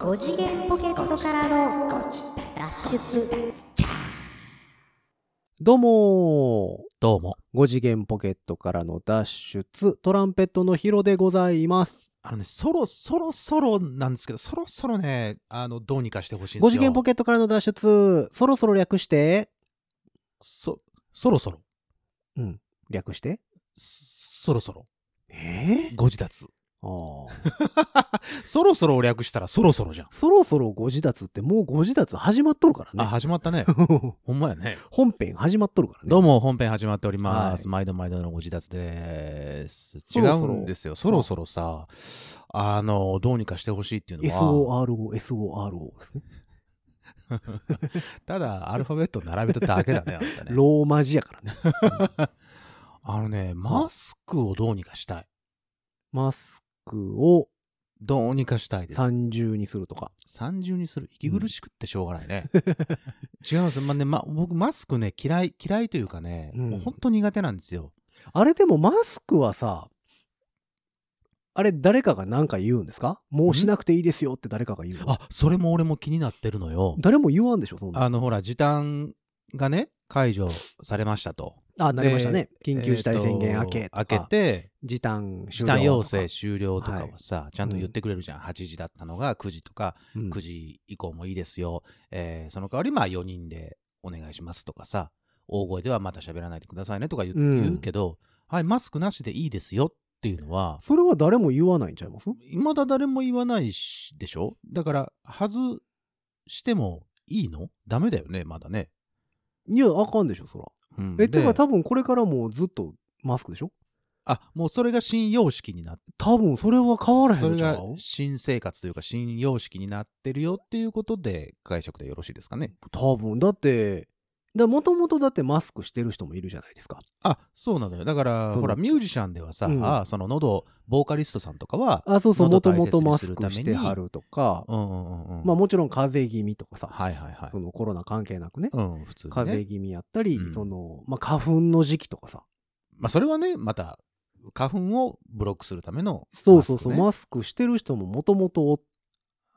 5次元ポケットからの脱出どうもどうも。5次元ポケットからの脱出トランペットのヒロでございますあのね、そろそろそろなんですけど、そろそろね、あの、どうにかしてほしいんですよ。5次元ポケットからの脱出そろそろ略してそ、そろそろ。うん略してそろそろ。えー、ご自立。ああ そろそろを略したらそろそろじゃん。そろそろご自立ってもうご自立始まっとるからあ、ね始まったね。ほんまやね。本編始まっとるからねどうも、本編始まっております。は毎度毎度のご自立です。違うんですよ。そろそろさ、あの、どうにかしてほしいっていうのは、SORO SORO ですね ただアルファベットを並べただけだね、あんたね。ローマ字やからねあのね、マスクをどうにかしたい。マスクをどうにかしたいです。三重にするとか三重にする息苦しくってしょうがないね。違うんです。まあね、ま、僕マスクね、嫌い、嫌いというかね、うんもう本当苦手なんですよ。あれでもマスクはさ、あれ誰かが何か言うんですか？もうしなくていいですよって誰かが言うの？あ、それも俺も気になってるのよ。誰も言わんでしょそんなあの、ほら、時短がね、解除されましたと。あ、なりましたね。緊急事態宣言明けえーとか。と明けて、時短時短要請終了とかはさ、ちゃんと言ってくれるじゃん。8時だったのが9時とか、うん9時以降もいいですよ。えーその代わり、まあ4人でお願いしますとかさ、大声ではまた喋らないでくださいねとか言,、うん言うけど、はい、マスクなしでいいですよっていうのは、それは誰も言わないんちゃいます？未だ誰も言わないしでしょ？だから、外してもいいの？ダメだよね、まだね。いや、あかんでしょ、そら。うんえ、てでか多分これからもうずっとマスクでしょ？あ、もうそれが新様式になって、多分それは変わらへんのちゃう？新生活というか新様式になってるよっていうことで解釈でよろしいですかね。多分。だって、もともとだってマスクしてる人もいるじゃないですか。あ、そうなのよ。だから、ほら、ミュージシャンではさ、うんあその喉、ボーカリストさんとかは、あ、そうそう、もともとマスクしてはるとか、うんうんうんうん。まあもちろん風邪気味とかさ、はいはいはいそ。のコロナ関係なくね、うん、普通に、ね。風邪気味やったり、うんその、まあ花粉の時期とかさ、まあ、それはね、また、花粉をブロックするための、そうそうそう、マスクしてる人ももともとおっ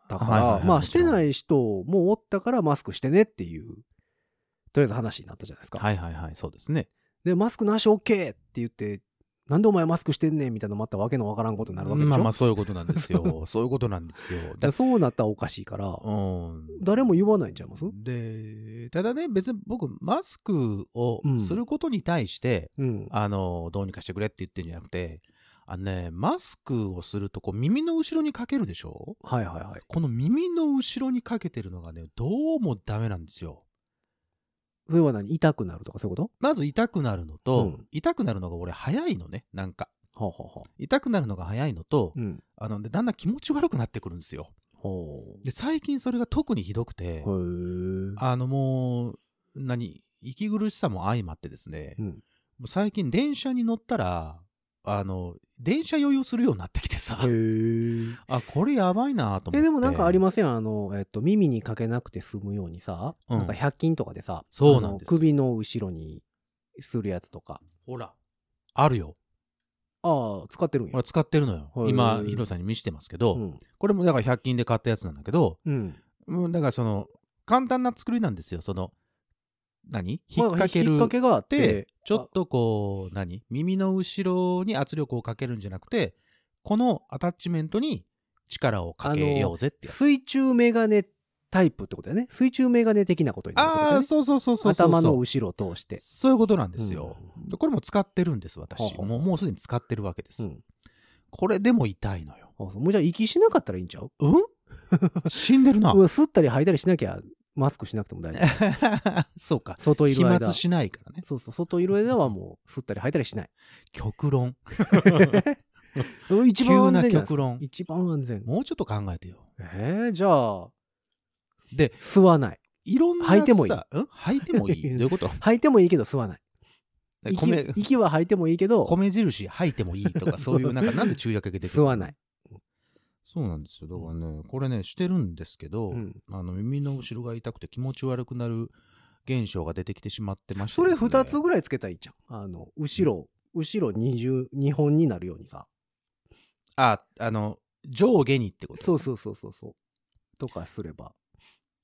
たから、はいはいはいまあしてない人もおったからマスクしてねっていう、とりあえず話になったじゃないですか。はいはいはい、そうですね。で、マスクなし OK って言って、なんでお前マスクしてんねんみたいなまたわけのわからんことになるわけでしょ？まあまあ、そういうことなんですよ。そういうことなんですよ。そうなったらおかしいから、うん。誰も言わないんちゃいます？で、ただね、別に僕、マスクをうんすることに対して、うん。あの、どうにかしてくれって言ってんじゃなくて、あのね、マスクをすると、こう、耳の後ろにかけるでしょ？はいはいはい。この耳の後ろにかけてるのがね、どうもダメなんですよ。それは何？痛くなるとかそういうこと？まず痛くなるのと、うん痛くなるのが俺早いのね、なんか。はあ、はあはあ、痛くなるのが早いのと、うん。あの、でだんだん気持ち悪くなってくるんですよ。ほで、最近それが特にひどくて。あのもう、何、息苦しさも相まってですね、うん。最近電車に乗ったら、あの、電車酔いをするようになってきてさ。あ、これやばいなと思って。え、でもなんかありません？あの、えっと、耳にかけなくて済むようにさ、うんなんか100均とかでさ、そうなんです首の後ろにするやつとか。ほら、あるよ。ああ、使ってるんや。俺使ってるのよ今、ヒロさんに見せてますけど、うん。これもだから100均で買ったやつなんだけど、うん。うん、だからその、簡単な作りなんですよ。その、何？引っまあ掛ける。引っ掛けがあってで、ちょっとこう、何？耳の後ろに圧力をかけるんじゃなくて、このアタッチメントに力をかけようぜってやつ。水中メガネタイプってことだよね。水中メガネ的なことになるってことだよああ、ね。そうそうそうそう。頭の後ろを通して。そういうことなんですよ。うんでこれも使ってるんです、私。もうもうすでに使ってるわけです。うん。これでも痛いのよ。もうじゃあ息しなかったらいいんちゃう？うん？死んでるな。うん吸ったり吐いたりしなきゃマスクしなくても大丈夫。そうか。外い飛る間。沫しないからね。そうそう、外いる間はもう吸ったり吐いたりしない。極論。う ん一番安全な極論。一番安全。もうちょっと考えてよ。えー、じゃあ、で、吸わない。いろんなさ。履いてもいいうん？履いてもいい？どういうこと？吐いてもいいけど吸わない。息米、息は吐いてもいいけど、米印履いてもいいとか、そういう、なんか、なんで注意が出てくる吸わない。そうなんですよ。だからね、これね、してるんですけど、うんあの耳の後ろが痛くて気持ち悪くなる現象が出てきてしまってましてそれですね2つぐらいつけたらいいじゃん。あの、後ろ、後ろ20、2本になるようにさ。あ、あの、上下にってこと？そうそうそうそうそう。とかすれば。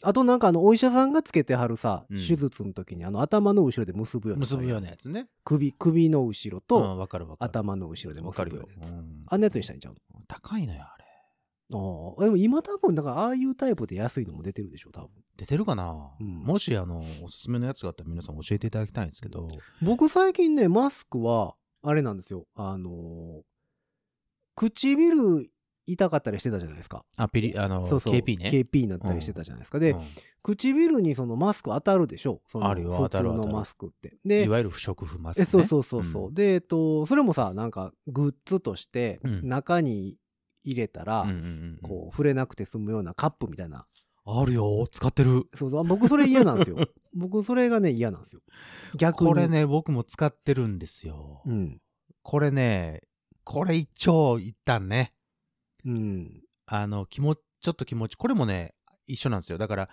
あとなんかあの、お医者さんがつけてはるさ、うん手術の時にあの、頭の後ろで結ぶような。結ぶようなやつね。首、首の後ろうんと。頭の後ろでわかるよ結ぶようなやつ。。うんあんなやつにしたいんちゃう高いのよ、あああ。でも今多分、だからああいうタイプで安いのも出てるでしょ、多分。出てるかな、うんもし、あの、おすすめのやつがあったら皆さん教えていただきたいんですけど。僕最近ね、マスクは、あれなんですよ。あのー唇痛かったりしてたじゃないですか。あ、ピリ、あの、そうそう。KP ね。KP になったりしてたじゃないですか。で、うん唇にそのマスク当たるでしょ？そのあるのマスクって。でい、わゆる不織布マスク、ね。えそうそうそうそう、んで、えっと、それもさ、なんかグッズとして、うん中に入れたら、こう、触れなくて済むようなカップみたいな。あるよ、使ってる。そうそう、僕それ嫌なんですよ。僕それがね、嫌なんですよ。逆に。これ。ね、僕も使ってるんですよ。うん。これね、これ一長一短ね。うん。あの、気持ち、ちょっと気持ち、これもね、一緒なんですよ。だから、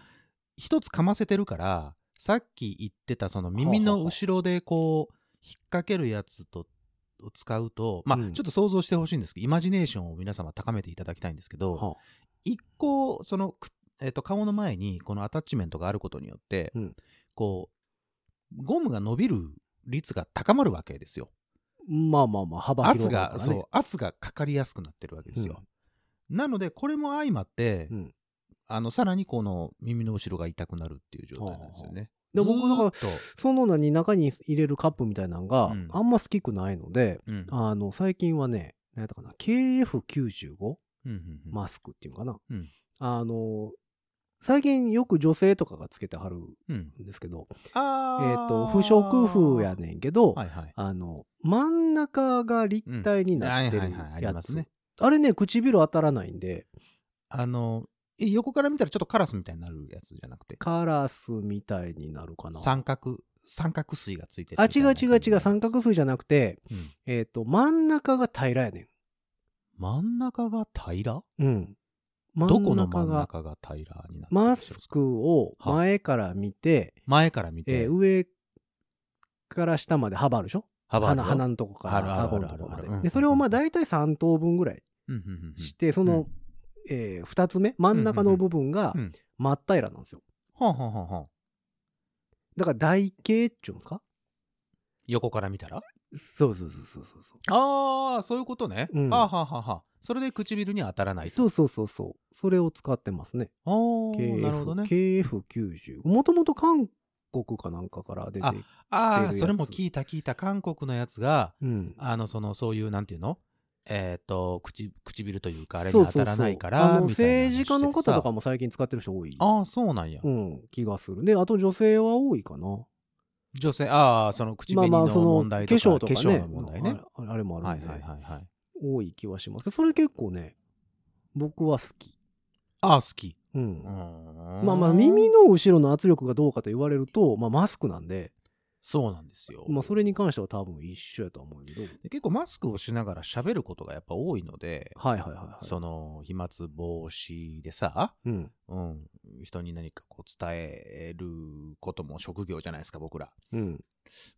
一つかませてるから、さっき言ってた、その耳の後ろでこう、引っ掛けるやつと、を使うと、まあ、うんちょっと想像してほしいんですけど、イマジネーションを皆様高めていただきたいんですけど、は一個、その、くえっと顔の前にこのアタッチメントがあることによって、うんこう、ゴムが伸びる率が高まるわけですよ。まあまあまあ、幅圧が、広がるからね。そう、圧がかかりやすくなってるわけですよ。なので、これも相まって、うん。あの、さらにこの耳の後ろが痛くなるっていう状態なんですよね。で僕だからその何、中に入れるカップみたいなのがうん。あんま好きくないので、うん。あの、最近はね、何やったかな、KF95 うんマスクっていうのかな。うん。あの、最近よく女性とかがつけてはるうん。んですけど、あえっ、ーと、不織布やねんけど、はいはい。あの、真ん中が立体になってるやつ。あれね、唇当たらないんで、あの、え横から見たらちょっとカラスみたいになるやつじゃなくて、カラスみたいになるかな。三角、三角錐がついてるあ、みたいうな違違う違う、三角錐じゃなくて、うん。えっ、と、真ん中が平らやね真ん中が平ら？ん。うん。真どこの真ん中が平らになってるんマスクを前から見て、前から見て、えー上から下まで幅あるでしょ？鼻幅あるよ。鼻のとこからあるある顎のとこで。で、それをまあ大体3等分ぐらいうんうんうん。うんして、その、え2つ目、真ん中の部分がうん真っ平らなんですよ。はあはあはあはあだから台形っていうんですか？横から見たら？そうそうそうそうそうそう。ああ、そういうことね。うんはあはあはあはあそれで唇に当たらないと。そうそうそうそう。それを使ってますね。あー KF なるほどね。KF90。もともと韓国かなんかから出てあああ、やつそれも聞いた聞いた。韓国のやつが、うん。あの、その、そういう、なんていうのえっ、と、口、唇というか、あれに当たらないから、政治家の方とかも。も最近使ってる人多い。ああ、そうなんや。うん、気がする。で、あと女性は多いかな。女性、ああ、その口紅のまあまあ、その問題とか、化粧とかね。化粧の問題ね。あれもあはいるんで、はいはいはい。多い気はしますけど、それ結構ね、僕は好き。ああ、好き。うん。ままあまあ、耳の後ろの圧力がどうかと言われると、まあマスクなんで、そうなんですよ。まあそれに関しては多分一緒やとは思うけど。で結構マスクをしながら喋ることがやっぱ多いので、はいはいはいはい。その飛沫防止でさ、うん。うん、人に何かこう伝えることも職業じゃないですか、僕ら。うん。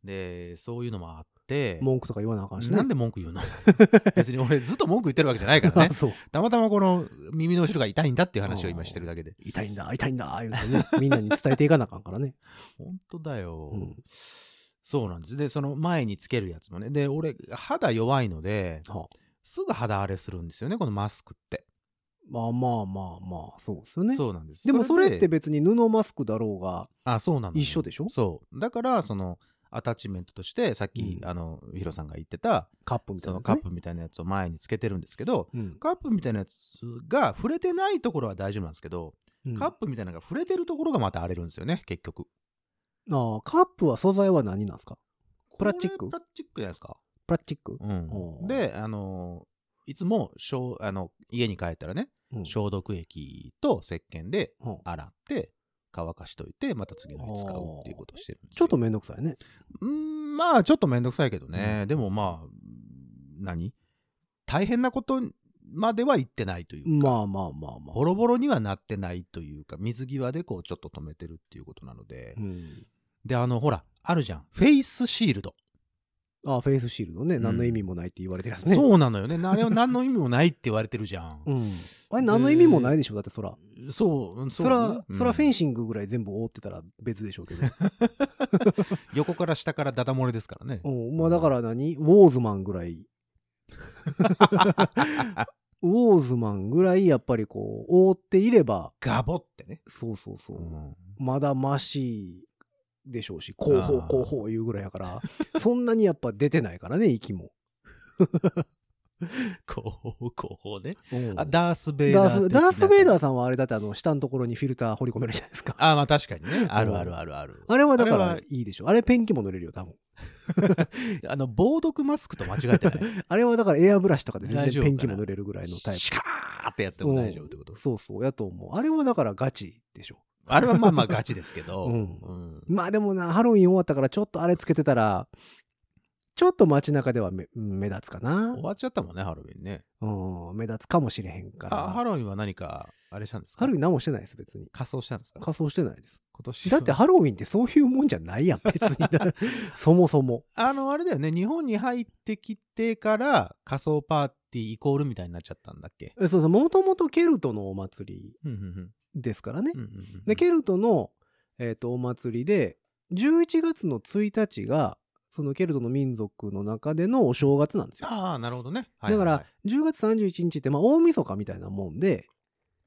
で、そういうのもあって、文句とか言わなあかんしね。なんで文句言うの？別に俺ずっと文句言ってるわけじゃないからね。たまたまこの耳の後ろが痛いんだっていう話を今してるだけで。痛いんだ、痛いんだ、言うてね、みんなに伝えていかなあかんからね。本当だよ、うん。そうなんです。で、その前につけるやつもね。で、俺、肌弱いので、はあすぐ肌荒れするんですよね、このマスクって。まあまあまあまあ、そうですよね。そうなんです。でもそれってで別に布マスクだろうが、あ、そうなのよ一緒でしょ？そう。だから、その、アタッチメントとして、さっき、うん。あの、ヒロさんが言ってた、カップみたいなやつね、カップみたいなやつを前につけてるんですけど、うん。カップみたいなやつが触れてないところは大丈夫なんですけど、うん。カップみたいなのが触れてるところがまた荒れるんですよね、結局。ああ、カップは素材は何なんですか？プラスチック？プラスチックじゃないですか。プラスチック？うん。で、あのいつもしょうあの家に帰ったらね、うん。消毒液と石鹸でうん洗って乾かしといてまた次の日使うっていうことをしてるんですよ。ちょっとめんどくさいね。うーんまあちょっとめんどくさいけどね、でもまあ何？大変なことまでは言ってないというか、まあまあまあまあ。ボロボロにはなってないというか水際でこうちょっと止めてるっていうことなので、うん。であのほらあるじゃん。フェイスシールドあフェイスシールドね、ん何の意味もないって言われてるやつね。そうなのよね。あれは何の意味もないって言われてるじゃん。うん。あれ何の意味もないでしょだってそら。そう、うんそら、そらフェンシシングぐらい全部覆ってたら別でしょうけど。横から下からダダ漏れですからね。うん。まあだから何？ウォーズマンぐらい。ウォーズマンぐらいやっぱりこう、覆っていれば、ガボってね。そうそうそう。うんまだマシでしょうし、後方あー後方言うぐらいやから、そんなにやっぱ出てないからね、息も。こう、こうね。うんあ、ダース・ベイダーダース、的ダース・ベイダー。ーさんはあれだってあの、下のところにフィルター掘り込めるじゃないですか。あ、まあ確かにね。あるあるあるある。あれはだからいいでしょ。あれペンキも塗れるよ、多分。あの、防毒マスクと間違えてない？あれはだからエアブラシとかで全然ペンキも塗れるぐらいのタイプ。シカーってやつでも大丈夫ってこと？うんそうそう、やと思う。あれはだからガチでしょ。あれはまあまあガチですけど。うんうんまあでもな、ハロウィン終わったからちょっとあれつけてたら、ちょっと街中では目目立つかな終。わっちゃったもんね、ハロウィンね。うん、目立つかもしれへんから。あ、ハロウィンは何か、あれしたんですか？ハロウィン何もしてないです、別に。仮装したんですか？仮装してないです。今年だってハロウィンってそういうもんじゃないやん、別に。そもそも。あの、あれだよね、日本に入ってきてから仮装パーティーイコールみたいになっちゃったんだっけ？えそうそう、もともとケルトのお祭りですからね。うんうんうんで、ケルトの、えっとお祭りで、11月の1日が、そのケルトの民族の中でのお正月なんですよ。ああ、なるほどね。はいだからはいはい、10月31日って、まあ、大晦日みたいなもんで、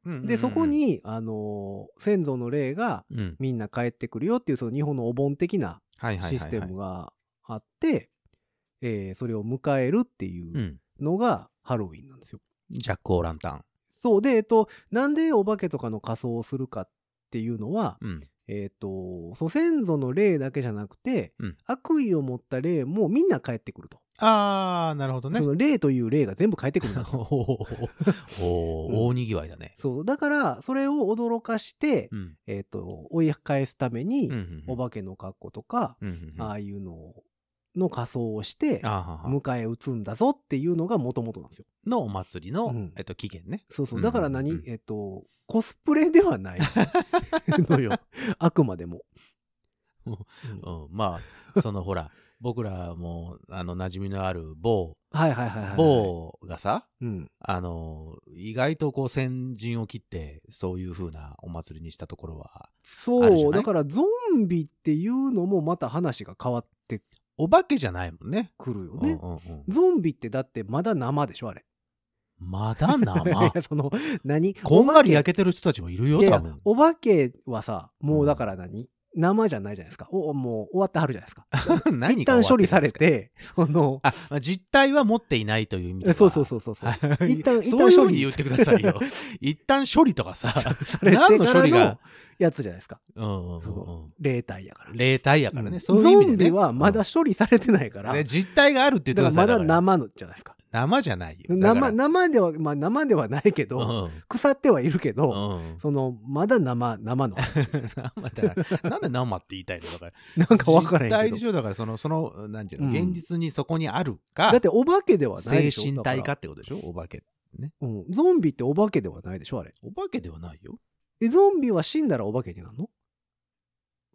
うんうんうんで、そこ、に、あのー先祖の霊がうんみんな帰ってくるよっていう、その日本のお盆的なシステムがあって、えーそれを迎えるっていううんのがハロウィンなんですよ。ジャック・オー・ランタン。そうで、えっと、なんでお化けとかの仮装をするかっていうのは、うん。えっと、そう先祖の霊だけじゃなくて、うん悪意を持った霊もみんな帰ってくると。ああ、なるほどねそ。の霊という霊が全部帰ってくるんだと。おーおー 大にぎわいだね。そう。だから、それを驚かして、うん。えっと、追い返すために、お化けの格好とか、ああいうのの仮装をして、迎え撃つんだぞっていうのがもともとなんですよ。のお祭りの、うんえっと、起源ね。そうそう。うんだから何、うんうんえっと、コスプレではない のよ。あくまでも。うんうん、まあ、そのほら、僕らも、あの、馴染みのある某、はいはいはいはい。某がさ、うん。あの、意外とこう先陣を切って、そういう風なお祭りにしたところは、あるじそう。だからゾンビっていうのもまた話が変わってお化けじゃないもんね。くるよね。うんうんうんゾンビってだってまだ生でしょあれ。まだ い生やその、何？こんがり焼けけてる人たちもいるよ、いやいや多分。お化けはさ、もうだから何、生じゃないじゃないですか。おもう終わってはるじゃないですか。何一旦処理されてて、その。あ、まあ実態は持っていないという意味では。そうそうそうそう 一旦一旦処理に言ってくださいよ。一旦処理とかさ、されて何のからの処理が、やつじゃないですか。うんうん霊体やから。霊体やからね。うんそういう意味で、ね。ゾンビはまだ処理されてないから、ね実体があるって言ってください。まだ生のじゃないですか。生じゃないよ。生、だ生では、まあ生ではないけど、から腐ってはいるけうど、ん。うん。その、まだ生、生の。生だから、なんで生って言いたいのだから。なんか分からへんけど。でしょだから、その、その、なんていうの、うん現実にそこにあるか、だってお化けではない精でしょ。神体かだってことでしょお化け。らうん。ゾンビってお化けではないでしょあれ。お化けではないよ。え、ゾンビは死んだらお化けになるの？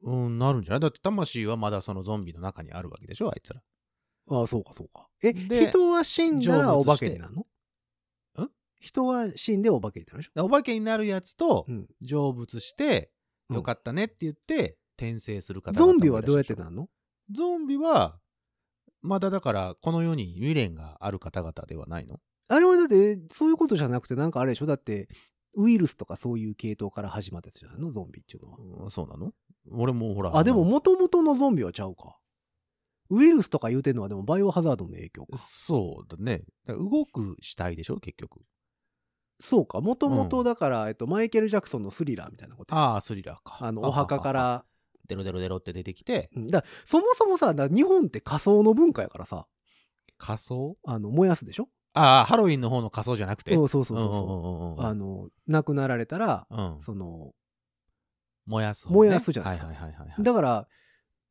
うん、なるんじゃない？だって魂はまだそのゾンビの中にあるわけでしょあいつら。ああ、そうかそうか。え、で人は死んだらお化けになるの？ん？人は死んでお化けになるでしょ？お化けになるやつとうん。成仏して、うんよかったねって言って、転生する方ゾンビはどうやってななるの？ゾンビは、まだだから、この世に未練がある方々ではないの？あれはだって、そういうことじゃなくて、なんかあれでしょ？だって、ウイルスとかそういう系統から始まったやつじゃないの？ゾンビっていうのは。うんそうなの？俺もほら。あ、でもの元々のゾンビはちゃうか。ウイルスとか言うてんのはでもバイオハザードの影響か。そうだね。だ動く死体でしょ結局。そうか。もともうんとだから、えっと、マイケル・ジャクソンのスリラーみたいなこと。ああ、スリラーか。あの、お墓かあ。ら。デロデロデロって出てきて、うんだそもそもさ、だ日本って仮想の文化やからさ、仮装あの、燃やすでしょ？ああ、ハロウィンの方の仮装じゃなくて？うん、そうそうそううんうんそう。うんうんあの、亡くなられたら、うん。その、燃やす方ね。燃やすじゃないですかはいはいはいはいはい。だから、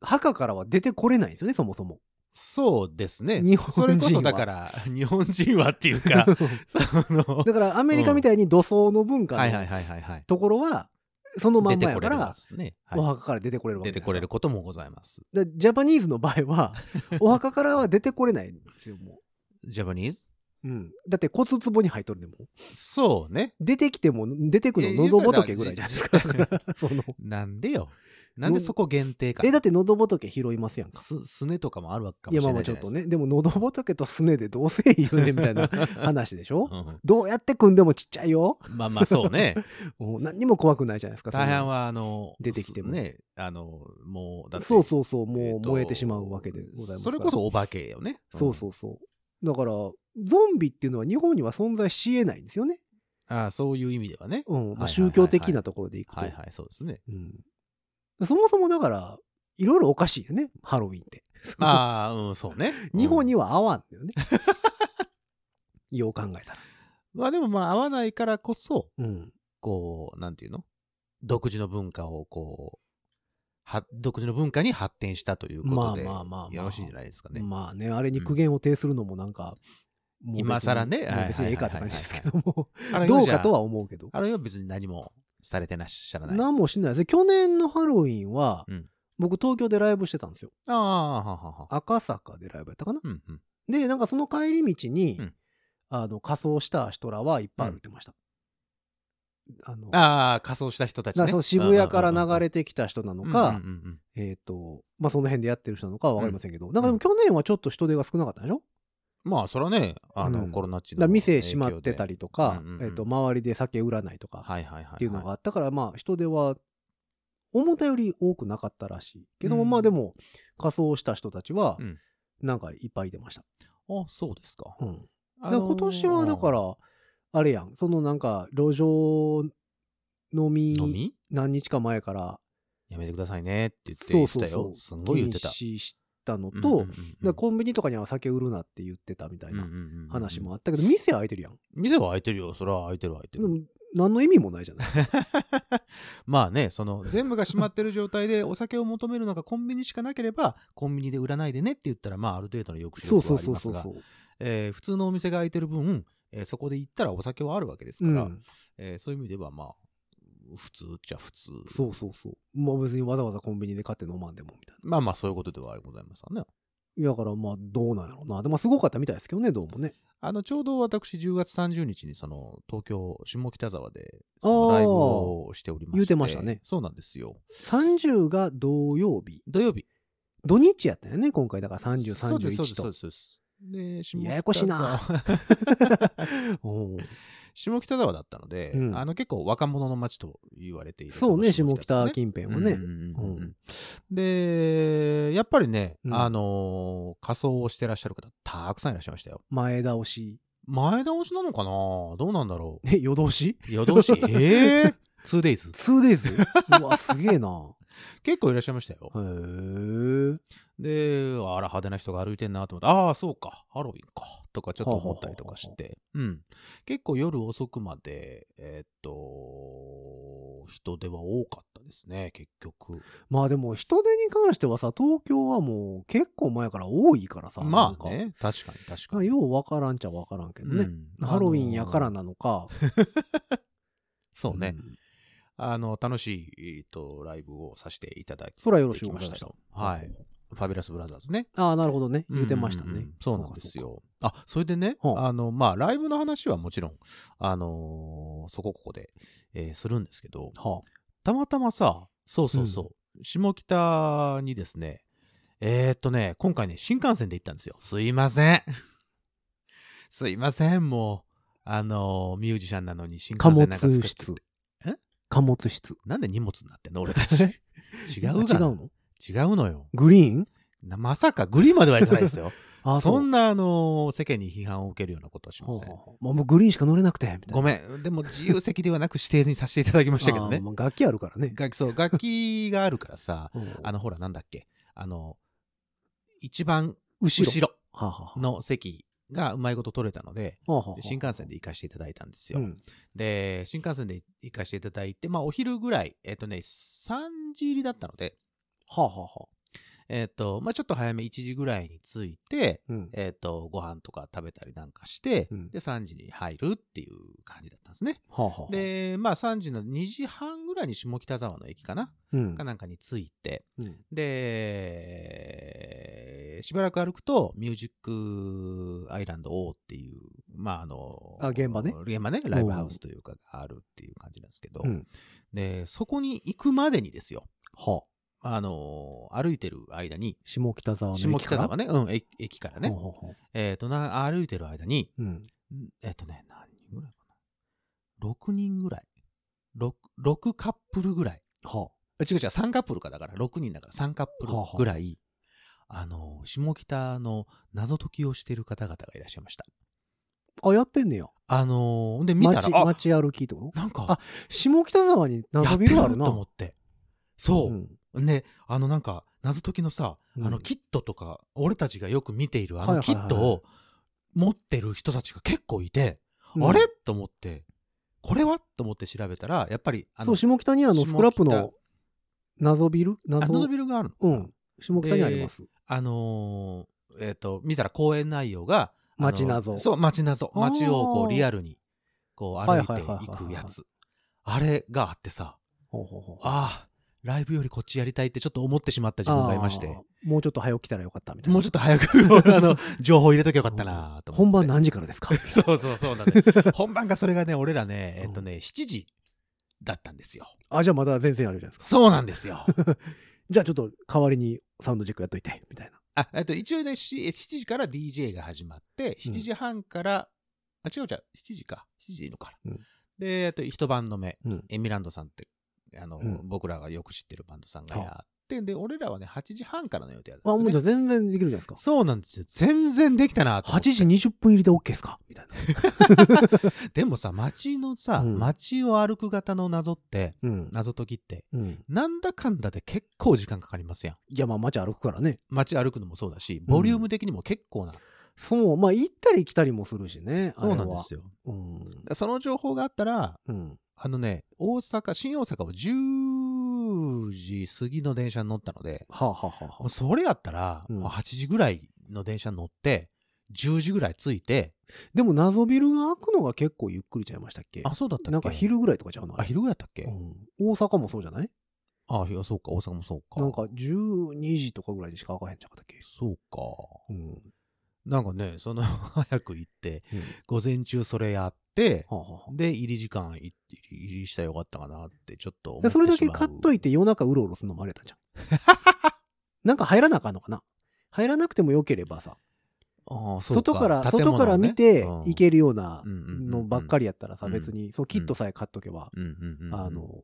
墓からは出てこれないんですよね、そもそも。そうですね。日本人はそれこそだから、日本人はっていうか、その、だからアメリカみたいに土葬の文化はいはいのはいはいはい。ところは、そのまん出てこれるまやから、ますね。おは墓から出てこれるわけじゃないですかこれることもございます。でジャパニーズの場合は、お墓からは出てこれないんですよ、もジャパニーズ？う。うん。だって骨壺に入っとるでもん。そうね。出てきても、出てくのえ喉仏ぐらいじゃないですか。その。なんでよ。なんでそこ限定か。え、だって喉仏拾いますやんか。す、すねとかもあるわけかいや、もしまれないじゃないですか。あまあちょっとね。でも喉仏とすねでどうせ言うねみたいな 話でしょ？うんどうやって組んでもちっちゃいよ。まあまあそうね。もう何にも怖くないじゃないですか。大半はあの、出てきてもね、あの、もう、だってそうそうそう、もうえーと燃えてしまうわけでございますから。それこそお化けよね。そうそうそう。だから、ゾンビっていうのは日本には存在し得ないんですよね。うん。ああ、そういう意味ではね。うん。まあ、宗教的なところでいくと。はいはい、そうですね。うん。そもそもだから、いろいろおかしいよね、ハロウィンって。ああ、うん、そうね。日本には。は合わんだよね。よう考えたら。まあでもまあ合わないからこそ、うん。こう、なんていうの？独自の文化をこう、は、独自の文化に発展したということで、まあまあまあまあよろしいんじゃないですかね。まあね、あれに苦言を呈するのもなんか、もう別に今更ね別にええかって感じですけども、どうかとは。は思うけど。あれは別に何もされてらっしゃらない？あ何もしないです。去年のハロウィンは、うん僕東京でライブしてたんですよ。あ、ははは。赤坂でライブやったかな？うんうん。で、なんかその帰り道に、うんあの仮装した人らはいっぱい歩いてました。あのああ、仮装した人たちね。渋谷から流れてきた人なのうんか、うんうんうんえっ、と、まあ、その辺でやってる人なのかは分かりませんけど、なんかでも去年はちょっと人手が少なかったでしょ？まあ、それはね、あの、うんコロナ地のだから店閉まってたりとか、うんうんうんえっ、と、周りで酒売らないとかはいはいはいはい。っていうのがあったから、まあ、人手は思ったより多くなかったらしい。けども、うんまあでも、仮装した人たちはうん、なんかいっぱいいてました。あ、そうですか。うん。だあのーから今年はだから、あれやん、そのなんか、路上飲み、飲み？何日か前から、やめてくださいねって言ってそうそう言ってたよ。そう。すんごい言ってた。禁止したのと、うんうんうんうんコンビニとかには酒売るなって言ってたみたいなうんうんうんうん話もあったけど、店は開いてるやん。店は開いてるよ。それは開いてる開いてる。何の意味もないじゃない まあね、その全部が閉まってる状態でお酒を求めるのがコンビニしかなければ、コンビニで売らないでねって言ったら、まあある程度の抑止そう力そうはありますが、そうそうそう。えー普通のお店が開いてる分、えーそこで行ったらお酒はあるわけですから、うん、えーそういう意味ではまあ、普通っちゃ普通。そうそうそう。まあ別にわざわざコンビニで買って飲まんでもみたいな。まあまあそういうことではございますわね。だからまあどうなんやろうな。でもすごかったみたいですけどね、どうもね。あの、ちょうど私10月30日にその東京下北沢でそのライブをしておりまして。言うてましたねそうなんですよ。30が土曜日。土曜日。土日やったよね、今回。だから30、そうです、そうです、31とそうで。すそうです。で、下ややこしいな 下北沢だったので、うんあの結構若者の街と言われている。そうね、下北沢近辺はね。うんうんで、やっぱりね、うんあのー仮装をしてらっしゃる方、たくさんいらっしゃいましたよ。前倒し。前倒しなのかな？どうなんだろえ、夜通し？う。夜通し、ええ 2days。2days? うわ、すげえな。結構いらっしゃいましたよ。へえ。で、あら、派手な人が歩いてんなと思って、ああ、そうか、ハロウィンか、とかちょっと思ったりとかして、うん。結構夜遅くまで、えーっと、人手は多かったですね、結局。まあでも人手に関してはさ、東京はもう結構前から多いからさ。まあね、確かに確かに。かようわからんちゃわからんけどね。うんハロウィンやからなのか。そうね、んあの、楽しい、えーっと、ライブをさせていただきそらよろしくお願いしましたできましたよ。はい。ファビュラスブラザーズね。ああ、なるほどね。言うてましたねうんうんうん。そうなんです。よ。あ、それでね、はああの、まあ、ライブの話はもちろん、あのーそこここで、えーするんですけど、はたまたまさ、そうそうそう、下北にですね、えー、っとね、今回ね、新幹線で行ったんですよ。すいません。すいません、もう、あのーミュージシャンなのに新貨物幹線なんか作って室え？あ貨物室。なんで荷物になってんの俺たち。違うがな違うの？違うのよ。グリーン？なまさかグリーンまではいかないですよ。あそうんな、あの世間に批判を受けるようなことはしません。はあはあもうグリーンしか乗れなくて、みたいな。ごめん。でも自由席ではなく指定にさせていただきましたけどねあ楽器あるからね。楽器、そう、楽器があるからさ、うんあの、ほら、なんだっけ。あの、一番後ろ。の席がうまいこと取れたので、あはあはあで新幹線で行かせていただいたんですよ。うんで、新幹線で行かせていただいて、まあ、お昼ぐらい、えっ、とね、3時入りだったので、はあはあはえっ、と、まあちょっと早め1時ぐらいに着いて、うん。えっ、と、ご飯とか食べたりなんかして、うんで、3時に入るっていう感じだったんですね。はあ、はあ、で、まあ3時の2時半ぐらいに下北沢の駅かな、うんか。なんかに着いて、うん。で、しばらく歩くと、ミュージックアイランド O っていう、まああの、あ現場ね現場ね、ライブハウスというかがあるっていう感じなんですけど、うん。で、そこに行くまでにですよ、はあ。あの、歩いてる間に、下北沢の駅下北沢ね、うん、駅駅からね、ほうほうほうえっ、とな、歩いてる間に、うん。んえっ、とね、何人ぐらいかな？6人ぐらい。6, 6カップルぐらい。はあ違う違う、3カップルかだから、6人だから3カップルぐらい、あの、下北の謎解きをしてる方々がいらっしゃいました。あ。あ、やってんねや。あのーで、見た街、ら、あ、街歩きってこと？なんかあ、下北沢に謎ビルあるな。やってと思って。そう。ん。ね、あのなんか、謎解きのさ、うん。あのキットとか、俺たちがよく見ているあのキットを持ってる人たちが結構いて、うん。あれ？と思って、これは？と思って調べたら、やっぱり、あの、そう、下北にあの、スクラップの謎ビル？あ謎？謎ビルがあるの。うん。下北にあります。あのーえっ、と、見たら公演内容が、街謎。そう、街謎。街をこう、リアルに、こう、歩いていくやつ。あれがあってさ、ほうほうほうああ、ライブよりこっちやりたいってちょっと思ってしまった自分がいましてもうちょっと早起きたらよかったみたいな。もうちょっと早く、あの、情報入れときゃよかったなと。本番何時からですか？そうそうそうなんだ、ね。本番がそれがね、俺らね、えっとね、7時だったんですよ。あ、じゃあまだ全然あるじゃないですか。そうなんですよ。じゃあちょっと代わりにサウンドチェックやっといて、みたいな。あ、えっと、一応ね、し7時から DJ が始まって、7時半から、あ、違う違う、7時か。7時でいいのかな。うんで、えっと、一晩の目、うん。エミランドさんって、あの、うん僕らがよく知ってるバンドさんがやって、で、俺らはね、8時半からの予定だったあ、んです、もうじゃ全然できるじゃないですか。そうなんですよ。全然できたなと思8って。時20分入りで OK ですか？みたいな。でもさ、街のさ、うん街を歩く型の謎って、うん。謎解きって、うん。なんだかんだで結構時間かかりますやん。いや、まあ街歩くからね。街歩くのもそうだし、ボリューム的にも結構な。そう、まあ行ったり来たりもするしね。そうなんですよ。よ。うん。その情報があったら、うん。あのね、大阪、新大阪を10時過ぎの電車に乗ったので、はあ、はあはあそれやったら、うん。もう8時ぐらいの電車に乗って、10時ぐらい着いて、あ、でも謎ビルが開くのが結構ゆっくりちゃいましたっけ？あ、そうだったっけ？なんか昼ぐらいとかちゃうの？あ、昼ぐらいだったっけ、うん。大阪もそうじゃない？あ、いや、そうか、大阪もそうか。なんか12時とかぐらいでしか開かへんちゃうかったっけ？そうか。うん。なんかね、その、早く行って、うん。午前中それやって、はあはあはあ。で、入り時間い入りしたらよかったかなって、ちょっと思っでてしまう。それだけ買っといて夜中うろうろするのもあれやったんじゃん。なんか入らなあかんのかな？入らなくてもよければさ、ああそう外から、外から見てうん。行けるようなのばっかりやったらさ、うん。別に、そのキットさえ買っとけば、うんうんうんうん。あの、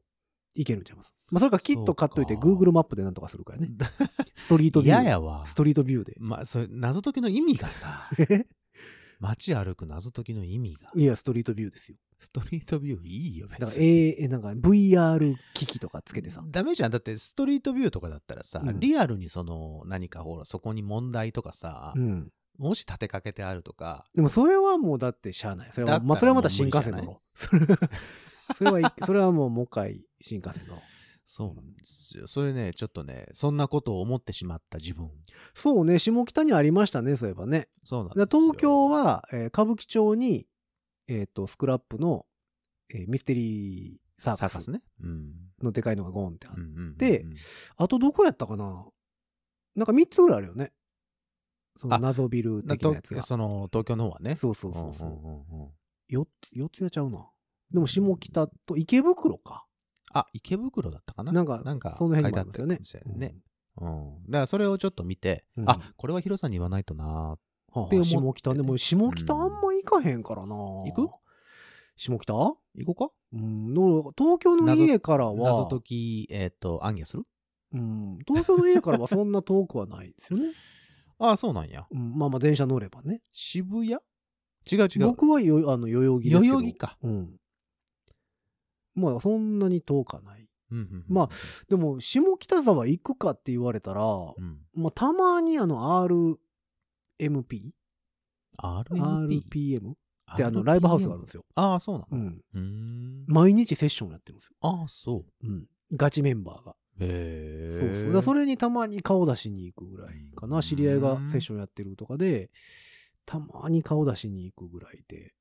いけるんちゃいます？まあ、それからキット買っといて、Google マップでなんとかするからね。ストリートビュー。嫌やわス。トリートビューで。まあ、それ、謎解きの意味がさ、街歩く謎解きの意味が、いや、ストリートビューですよ。ストリートビューいいよ、だから、別に。えー、なんか VR 機器とかつけてさ。ダメじゃん。だって、ストリートビューとかだったらさ、うんリアルにその、何かほら、そこに問題とかさ、うん。もし立てかけてあるとか、でもそれはもうだってしゃあない。それは、まあ、それはまた新幹線乗ろう。それ それはい、それはもうもう一回新幹線乗ろう。そうなんですよ。それね、ちょっとね、そんなことを思ってしまった自分。そうね、下北にありましたね、そういえばね。そうなんですよ。東京は、えー歌舞伎町に、えっ、と、スクラップの、えーミステリーサーカスね。うん。のでかいのがゴーンってある。うんうんうんうんであとどこやったかな？なんか3つぐらいあるよね。そのあ謎ビルだ的なやつが。とその、東京の方はね。そうそうそうそう。んんうんうんよ四つやちゃうな。でも下北と池袋か。あ、池袋だったかな？なんかなんか、その辺にもありますよねね。うん。だからそれをちょっと見て、うんあ、これはヒロさんに言わないとなはあはあって思って下北でも下北あんま行かへんからな。行く？下北？行こうか？うん、の東京の家からは、謎解き、えっ、と、暗夜する？うん、東京の家からはそんな遠くはないですよね。あ あ、そうなんや。うん、まあまあ電車乗ればね。渋谷？違う違う。僕はよあの代々木ですけど。代々木か。うん。まあそんなに遠かない。うんうんうんまあ、でも下北沢行くかって言われたら、うん。まあたまにあの RMP? RMP? RPM? ってあのライブハウスがあるんですよ。ああ、そうなの？うん。毎日セッションやってるんですよ。ああ、そうん。ガチメンバーが。う。へえ。そうそう。だそれにたまに顔出しに行くぐらいかな。知り合いがセッションやってるとかで、たまに顔出しに行くぐらいで。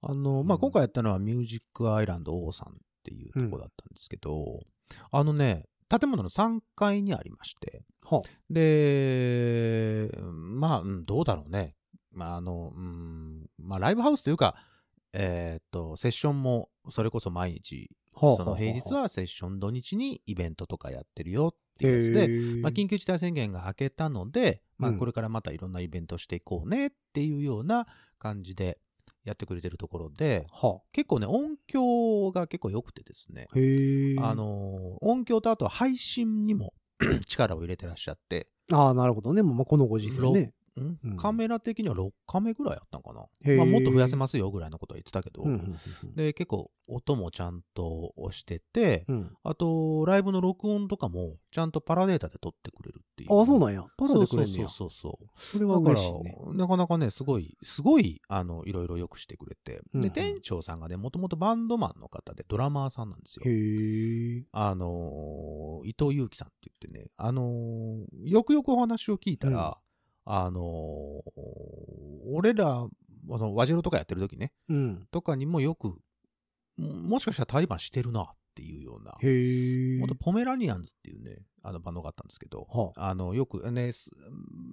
あの、まあ、うん今回やったのはミュージックアイランド王さんっていうとこだったんですけど、あのね、建物の3階にありまして、はで、まあ、うんどうだろうね。まあ、あの、うん、まあ、ライブハウスというか、えーっと、セッションもそれこそ毎日、あ、その平日はセッション土日にイベントとかやってるよっていうやつで、でまあ、緊急事態宣言が明けたので、まあ、うん。これからまたいろんなイベントしていこうねっていうような感じでやってくれてるところで、は結構ね、音響が結構良くてですね。あ、の、音響とあとは配信にも 力を入れてらっしゃって、ああ、なるほどね。まあ、このご時世ね。んうんカメラ的には6カメぐらいあったんかな。まあ、もっと増やせますよぐらいのことは言ってたけど、うんうんうんで、結構音もちゃんと押してて、うんうん。あと、ライブの録音とかもちゃんとパラデータで撮ってくれるっていう。ああ、そうなんや。パラでくれんねや。そうそうそうそれは嬉しいね。なかなかね、すごい、すごい、あの、いろいろ良くしてくれて。うんうんで、店長さんがね、もともとバンドマンの方で、ドラマーさんなんですよ。へえ。あのー伊藤祐樹さんって言ってね、あのーよくよくお話を聞いたら、あのー俺ら、あの、ワジロとかやってる時ね、うん。とかにもよく、ももしかしたら対バンしてるなっていうような、へえ。もとポメラニアンズっていうね、あのバンドがあったんですけど、はあの、よくね、す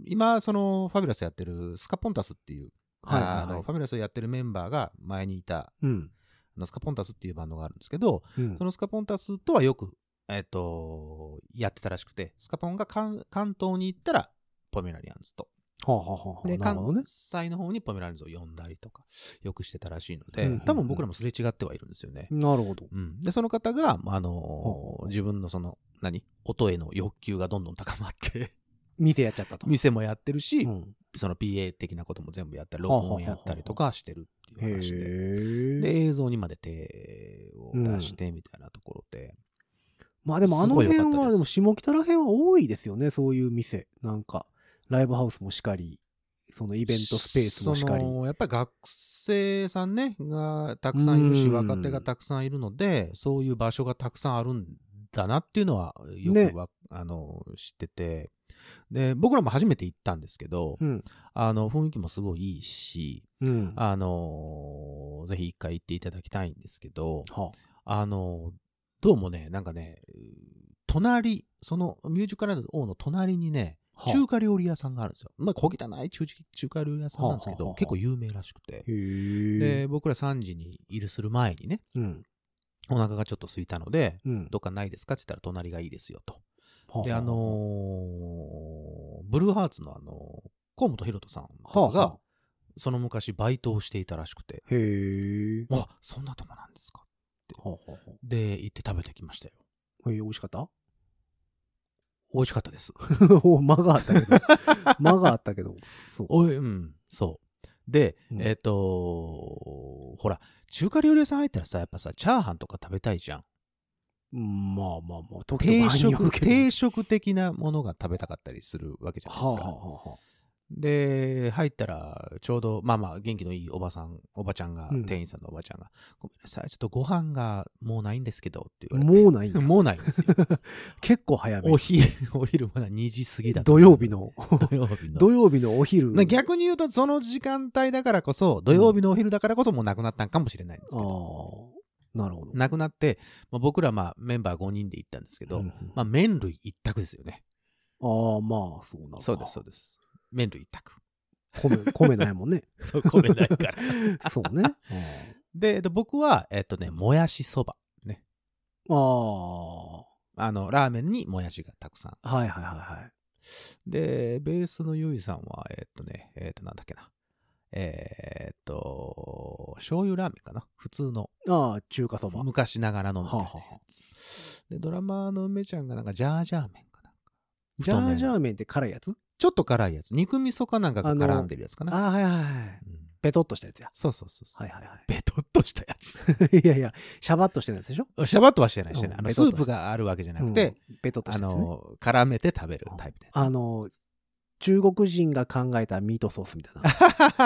今、その、ファビュラスやってるスカポンタスっていう、はいはいはいあのファビュラスをやってるメンバーが前にいた、うん。あのスカポンタスっていうバンドがあるんですけど、うんそのスカポンタスとはよく、えっ、と、やってたらしくて、スカポンが関関東に行ったら、ポメラニアンズと。はあ、はあはあはあ、で、関。西の方にポメラニアンズを呼んだりとか、よくしてたらしいのでうんうんうん、多分僕らもすれ違ってはいるんですよね。なるほど。うん、で、その方が、あのほうほう自分のその、何？音への欲求がどんどん高まって、店やっちゃったと。店もやってるし、うんその PA 的なことも全部やったり、はあはあ録音やったりとかしてるっていうへ話で。え。で、映像にまで手を出してみたいなところで。まあでもあの辺は、でも下北ら辺は多いですよね、そういう店。なんか、ライブハウスもしかり、そのイベントスペースもしかり。やっぱり学生さんね、がたくさんいるし、うん若手がたくさんいるので、そういう場所がたくさんあるんだなっていうのは、よねくわ、あの、知ってて。で、僕らも初めて行ったんですけど、うん。あの、雰囲気もすごいいいし、うん。はあの、ぜひ一回行っていただきたいんですけど、ああの、どうもね、なんかね、隣、そのミュージカル王の隣にね、はあ中華料理屋さんがあるんですよ。まあ、小汚い中中華料理屋さんなんですけど、結構有名らしくて。で、僕ら3時に入るする前にね、うん。お腹がちょっと空いたので、うん。どっかないですか？って言ったら隣がいいですよと。はで、あのーブルーハーツのあのー河本ロ人さんが、はあその昔バイトをしていたらしくて、へえ。あ、そんなとこなんですか？はあはあはで、行って食べてきましたよ。あへえ、美味しかった？美味しかったです。お間があったけど。間があったけど。そう。おい、うん、そう。で、うんえっ、とほら、中華料理屋さん入ったらさ、やっぱさ、チャーハンとか食べたいじゃん。うんまあまあまあ、時定食、定食的なものが食べたかったりするわけじゃないですか。はあはあはあはあで、入ったら、ちょうど、まあまあ、元気のいいおばさん、おばちゃんが、うん店員さんのおばちゃんが、ごめんなさい、ちょっとご飯がもうないんですけど、って言われて。もうないんやもうないんですよ。結構早めお。昼、お昼まだ2時過ぎだと土曜日の、土曜日の。土曜日のお昼。な逆に言うと、その時間帯だからこそ、土曜日のお昼だからこそもうなくなったんかもしれないんですけど、ああ、なるほど。なくなって、まあ、僕らまあメンバー5人で行ったんですけど、うんまあ麺類一択ですよね。ああ、まあ、そうなのか。そうです、そうです。麺類一択。米、米ないもんね。そう、米ないから。そうね。で、で僕は、えっとね、もやしそば。ね。ああ。あの、ラーメンにもやしがたくさん。はいはいはいはい。で、ベースのゆいさんは、えっとね、えっと、なんだっけな。えっと、醤油ラーメンかな普通の。ああ、中華そば。昔ながらのみたいなやはあはあはつ。で、ドラマーの梅ちゃんがなんかジャージャー麺かなんか。ジャージャーー麺って辛いやつ？ちょっと辛いやつ。肉味噌かなんかが絡んでるやつかな。ああ、はいはいはい。うんペトッとしたやつや。そうそうそうそう。はいはいはベトっとしたやつ。い。いやいや、シャバッとしてるやつでしょ？シャバッとはしてないしてない。あのスうんベトっとープがあるわけじゃなくて、うんペトッとしあたやつね。の、絡めて食べるタイプで。あの、中国人が考えたミートソースみたい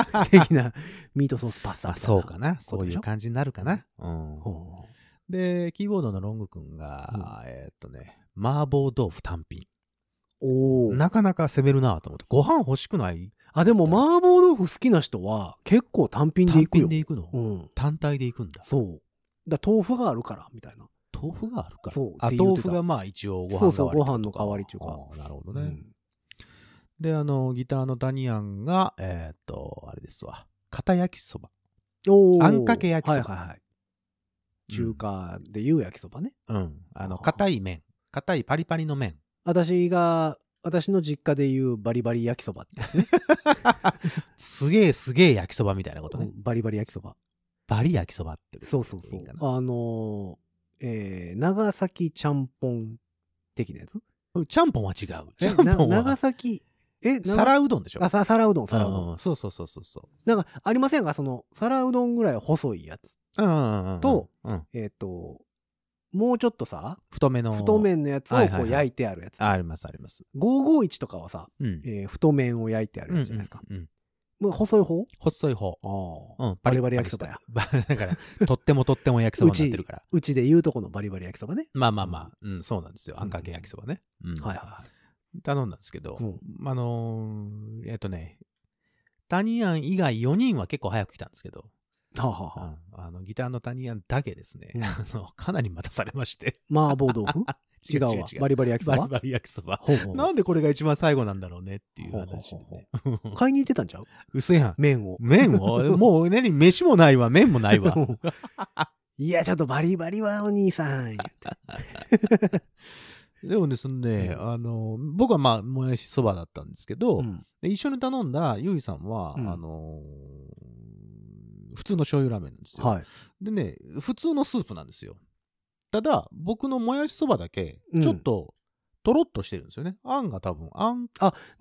な。的なミートソースパスタあみたいな。そうかな。そういう感じになるかな。うん。ほで、キーボードのロング君が、えーっとね、麻婆豆腐単品。おお。なかなか攻めるなと思って。ご飯欲しくない？あ、でも麻婆豆腐好きな人は結構単品で単いくよ。品で行くの、うん。単体で行くんだ。そう。だ豆腐があるから、みたいな。豆腐があるから。そうあ、豆腐がまあ一応ご飯そうそうご飯の代わりっていうかなるほどね。うんで、あの、ギターのダニアンが、えーっと、あれですわ。片焼きそば。あんかけ焼きそばはいはいはい。中華で言う焼きそばね。うん。あの、はあ硬い麺。硬いパリパリの麺。私が、私の実家で言うバリバリ焼きそばってやつね。すげえすげえ焼きそばみたいなことね。うんバリバリ焼きそば。バリ焼きそばって。そうそうそうあのー、えー、長崎ちゃんぽん的なやつ？うんちゃんぽんは違う。ちえゃんぽんはな長崎、え長皿うどんでしょ？あ、さ皿うどん、皿うどん。うんそうそうそうそうそなんか、ありませんか？その、皿うどんぐらい細いやつ。う。うんうんうんうん。と、うん、えっ、と、もうちょっとさ、太めの。太麺のやつをこう焼いてあるやつ。あありますあります。551とかはさ、うん。えー太麺を焼いてあるやつじゃないですか。うんうんうんもう細い方？細い方。ああ。うん。バリバリ焼きそばや。だから、とってもとっても焼きそばになってるから。うちで言うとこのバリバリ焼きそばね。まあまあまあ、うん、そうなんですよ。あんかけ焼きそばね。うん。はいはいはい。頼んだんですけど、うんあのーえっとね、タニアン以外4人は結構早く来たんですけど、はあ、はあのギターのタニアンだけですね、うんあのかなり待たされまして。麻婆豆腐違うわ。バリバリ焼きそば？バリバリ焼きそば。ほうほうなんでこれが一番最後なんだろうねっていう話でほうね。買いに行ってたんちゃう？嘘やん。麺を。麺を？もう何？飯もないわ、麺もないわ。いや、ちょっとバリバリはお兄さん。でもですね、うんあの、僕はまあ、もやしそばだったんですけど、うんで一緒に頼んだゆいさんは、うんあのー普通の醤油ラーメンなんですよ。はい。でね、普通のスープなんですよ。ただ、僕のもやしそばだけうん、ちょっと、とろっとしてるんですよね。あんが多分、あん、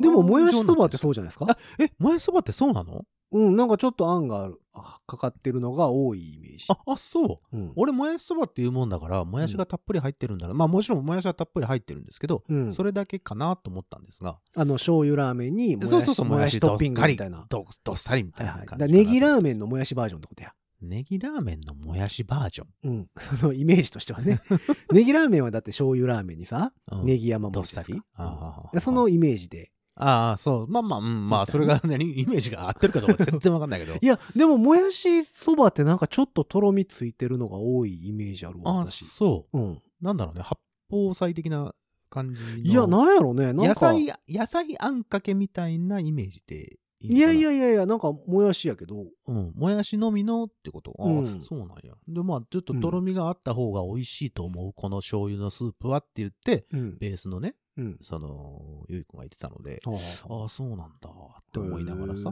でも、もやしそばってそうじゃないですか？あ、え、もやしそばってそうなの？うん、なんかちょっとあんがあるあかかってるのが多いイメージ。あ、あ、そう。うん。俺、もやしそばっていうもんだから、もやしがたっぷり入ってるんだな。まあ、もちろん、もやしはたっぷり入ってるんですけど、うんそれだけかなと思ったんですが、あの、醤油ラーメンにもやしそうそうそう、もやしトッピングみたいな。どっどっさりみたはいはい。いな感じだからネギーラーメンのもやしバージョンってことや。ネギラーメンのもやしバージョン。うん。そのイメージとしてはね。ネギラーメンはだって醤油ラーメンにさ、うんネギ山どっさ盛りそのイメージで。ああ、そう。まあまあ、うん、まあ、それが何、イメージが合ってるかどうか全然わかんないけど。いや、でももやしそばってなんかちょっととろみついてるのが多いイメージあるわ、ああ、私。そう。うん。なんだろうね、八宝菜的な感じの。いや、なんやろね。なんか。野菜、野菜あんかけみたいなイメージでいいのいやいやいやいや、なんかもやしやけど。うん、もやしのみのってこと？ああ、うんそうなんや。で、まあ、ちょっととろみがあった方が美味しいと思う、この醤油のスープはって言って、うん。ベースのね、うん。その、ゆいくんが言ってたので、あああ、そうなんだって思いながらさ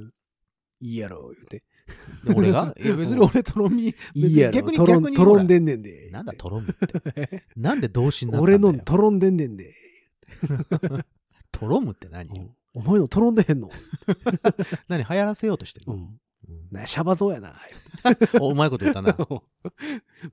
いいやろ、言うて。で俺が？いや、別に俺とろみ、いいやろ、逆にとろん逆にとろんでんねんで。なんだとろみって。なんで動詞になったん俺だよのとろんでんねんで。とろむって何、うんお前のとろんでへんの？何流行らせようとしてるの、うん。うんなシャバゾウやな。おうまいこと言ったな。も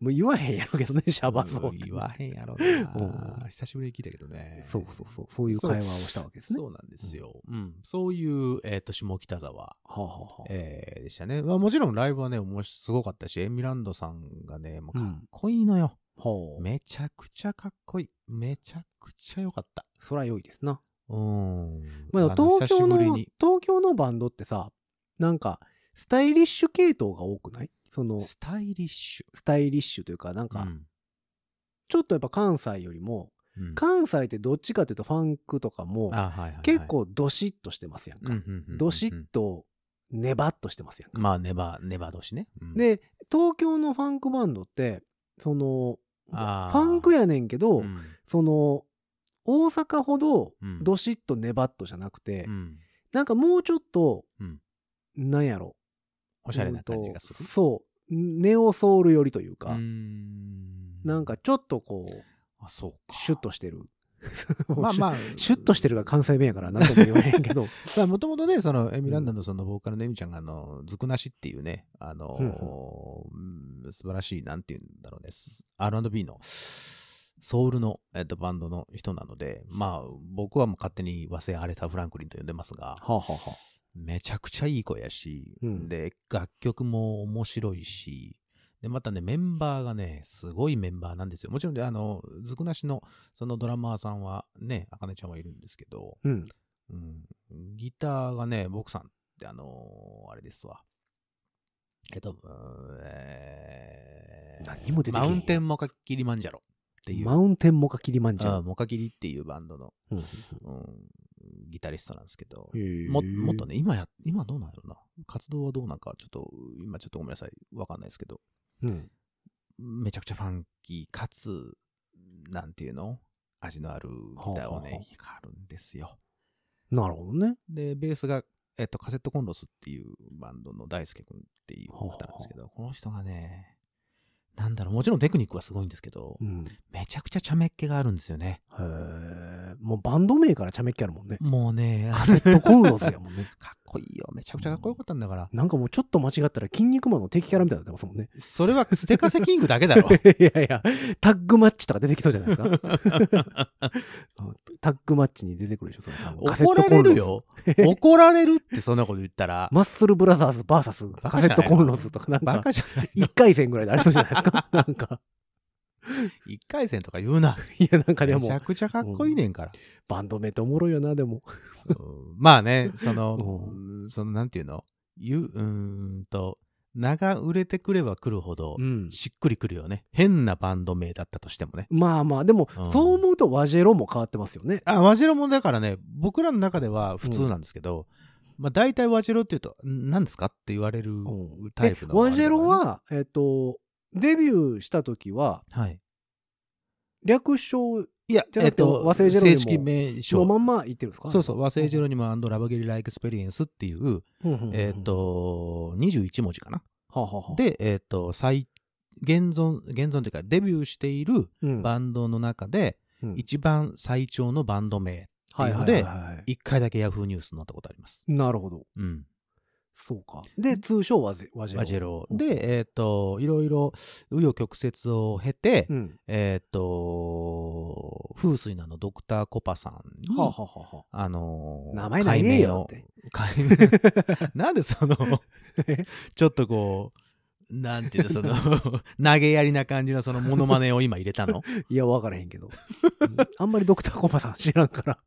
う言わへんやろけどね、シャバゾウって。言わへんやろな。久しぶりに聞いたけどね。そうそうそう。そういう会話をしたわけですね。そうなんですよ。うん。そういう、えっ、と、下北沢、はあ、はえーでしたね。まあ、もちろんライブはね、もしすごかったし、エミランドさんがね、もうかっこいいのよ。はあ。めちゃくちゃかっこいい。めちゃくちゃ良かった。そら良いですな。うん。まあ、東京の東京のバンドってさ、なんか、スタイリッシュ系統が多くない？その、スタイリッシスタイリッシュというか、なんュ。か、うん。ちょっとやっぱ関西よりも、うん。関西ってどっちかというとファンクとかも、あ、はいはいはい、結構ドシッとしてますやんか。うんうんうんうん、ドシッと、ネバッとしてますやんか。まあ、ネバ、ネバ年ね。うん、で、東京のファンクバンドって、その、ファンクやねんけど、うん。その、大阪ほどうん。ドシッとネバッとじゃなくて、うん。なんかもうちょっと、うん。なんやろ。おしゃれな感じがする？うんと。そう。ネオソウル寄りというか、なんかちょっとこう、あ、そうか。シュッとしてる。まあまあ、シュッとしてるが関西弁やから何とも言わへんけど。まあ、もともとね、その、エミランダのその、ボーカルのエミちゃんが、あの、ずくなしっていうね、あの素晴らしい、なんていうんだろうね、す R&B の、ソウルの、えっと、バンドの人なので、まあ、僕はもう勝手に和製アレサ・フランクリンと呼んでますが、はあ、はあはあ、めちゃくちゃいい声やし、うんで、楽曲も面白いし、で、またね、メンバーがね、すごいメンバーなんですよ。もちろん、あの、ずくなしの、そのドラマーさんはね、あかねちゃんはいるんですけど、うん。うん、ギターがね、僕さんって、あのーあれですわ。えっと、えー何にも出てマウンテンモカキリマンジャロっていう、マウンテンモカキリマンジャあロ。モカキリっていうバンドの、うんうん、ギタリストなんですけど、ももっとね、今や、今どうなんやろな。活動はどうなんか、ちょっと、今ちょっとごめんなさい。わかんないですけど、うん。めちゃくちゃファンキー、かつ、なんていうの？味のあるギターをはあはあね、弾かるんですよ。なるほどね。で、ベースが、えっと、カセットコンロスっていうバンドの大輔くんっていう方なんですけど、この人がね、なんだろう、もちろんテクニックはすごいんですけど、うん。めちゃくちゃ茶目っ気があるんですよね。へえ。もうバンド名から茶目っ気あるもんね。もうね、カセットコンロスやもんね。かっこいいよ。めちゃくちゃかっこよかったんだから。なんかもうちょっと間違ったら筋肉マンの敵キャラみたいになってますもんね。それはステカセキングだけだろ。いやいや、タッグマッチとか出てきそうじゃないですか。タッグマッチに出てくるでしょ、その怒ら。れるよ。怒られるってそんなこと言ったら。マッスルブラザーズ VS カセットコンロスとかなんバか、カじゃない。一回戦ぐらいでありそうじゃないですか？なんか、一回戦とか言うな。いやなんかでめちゃも、くちゃかっこいいねんから。バンド名っておもろいよな、でも。うんまあね、そのう、うんそのなんていうの？ゆうーんと、名が売れてくれば来るほどう、ん。しっくりくるよね。変なバンド名だったとしてもね。まあまあ、でも、うんそう思うとワジェロも変わってますよね。あ、ワジェロもだからね、僕らの中では普通なんですけど、まあ大体ワジェロっていうと、ん何ですかって言われるうんタイプの、えワジェロ、は、えっと、デビューした時は、はい。略称いや、えっと、和製ジェロニモ正式名の称。まんま言ってるんですか？そうそう、和製ジェロニモラブゲリラエクスペリエンスっていう、えっ、と、21文字かな。はあはあはあ、で、えっ、と、最、現存、現存というか、デビューしているうんバンドの中で、うん一番最長のバンド名、はいはいはいはい一回だけヤフーニュースになったことあります。なるほど。うん。そうか。で、通称ワジェロ。ワジェロ。うんで、えっ、と、いろいろ、紆余曲折を経て、うん。えっ、と、風水なのドクターコパさんに、はあ、はあはあはあのあ、名前ないねえよって。なんでその、ちょっとこう、なんていうの、その、投げやりな感じのそのモノマネを今入れたの？いや、わからへんけど。うんあんまりドクターコパさん知らんから。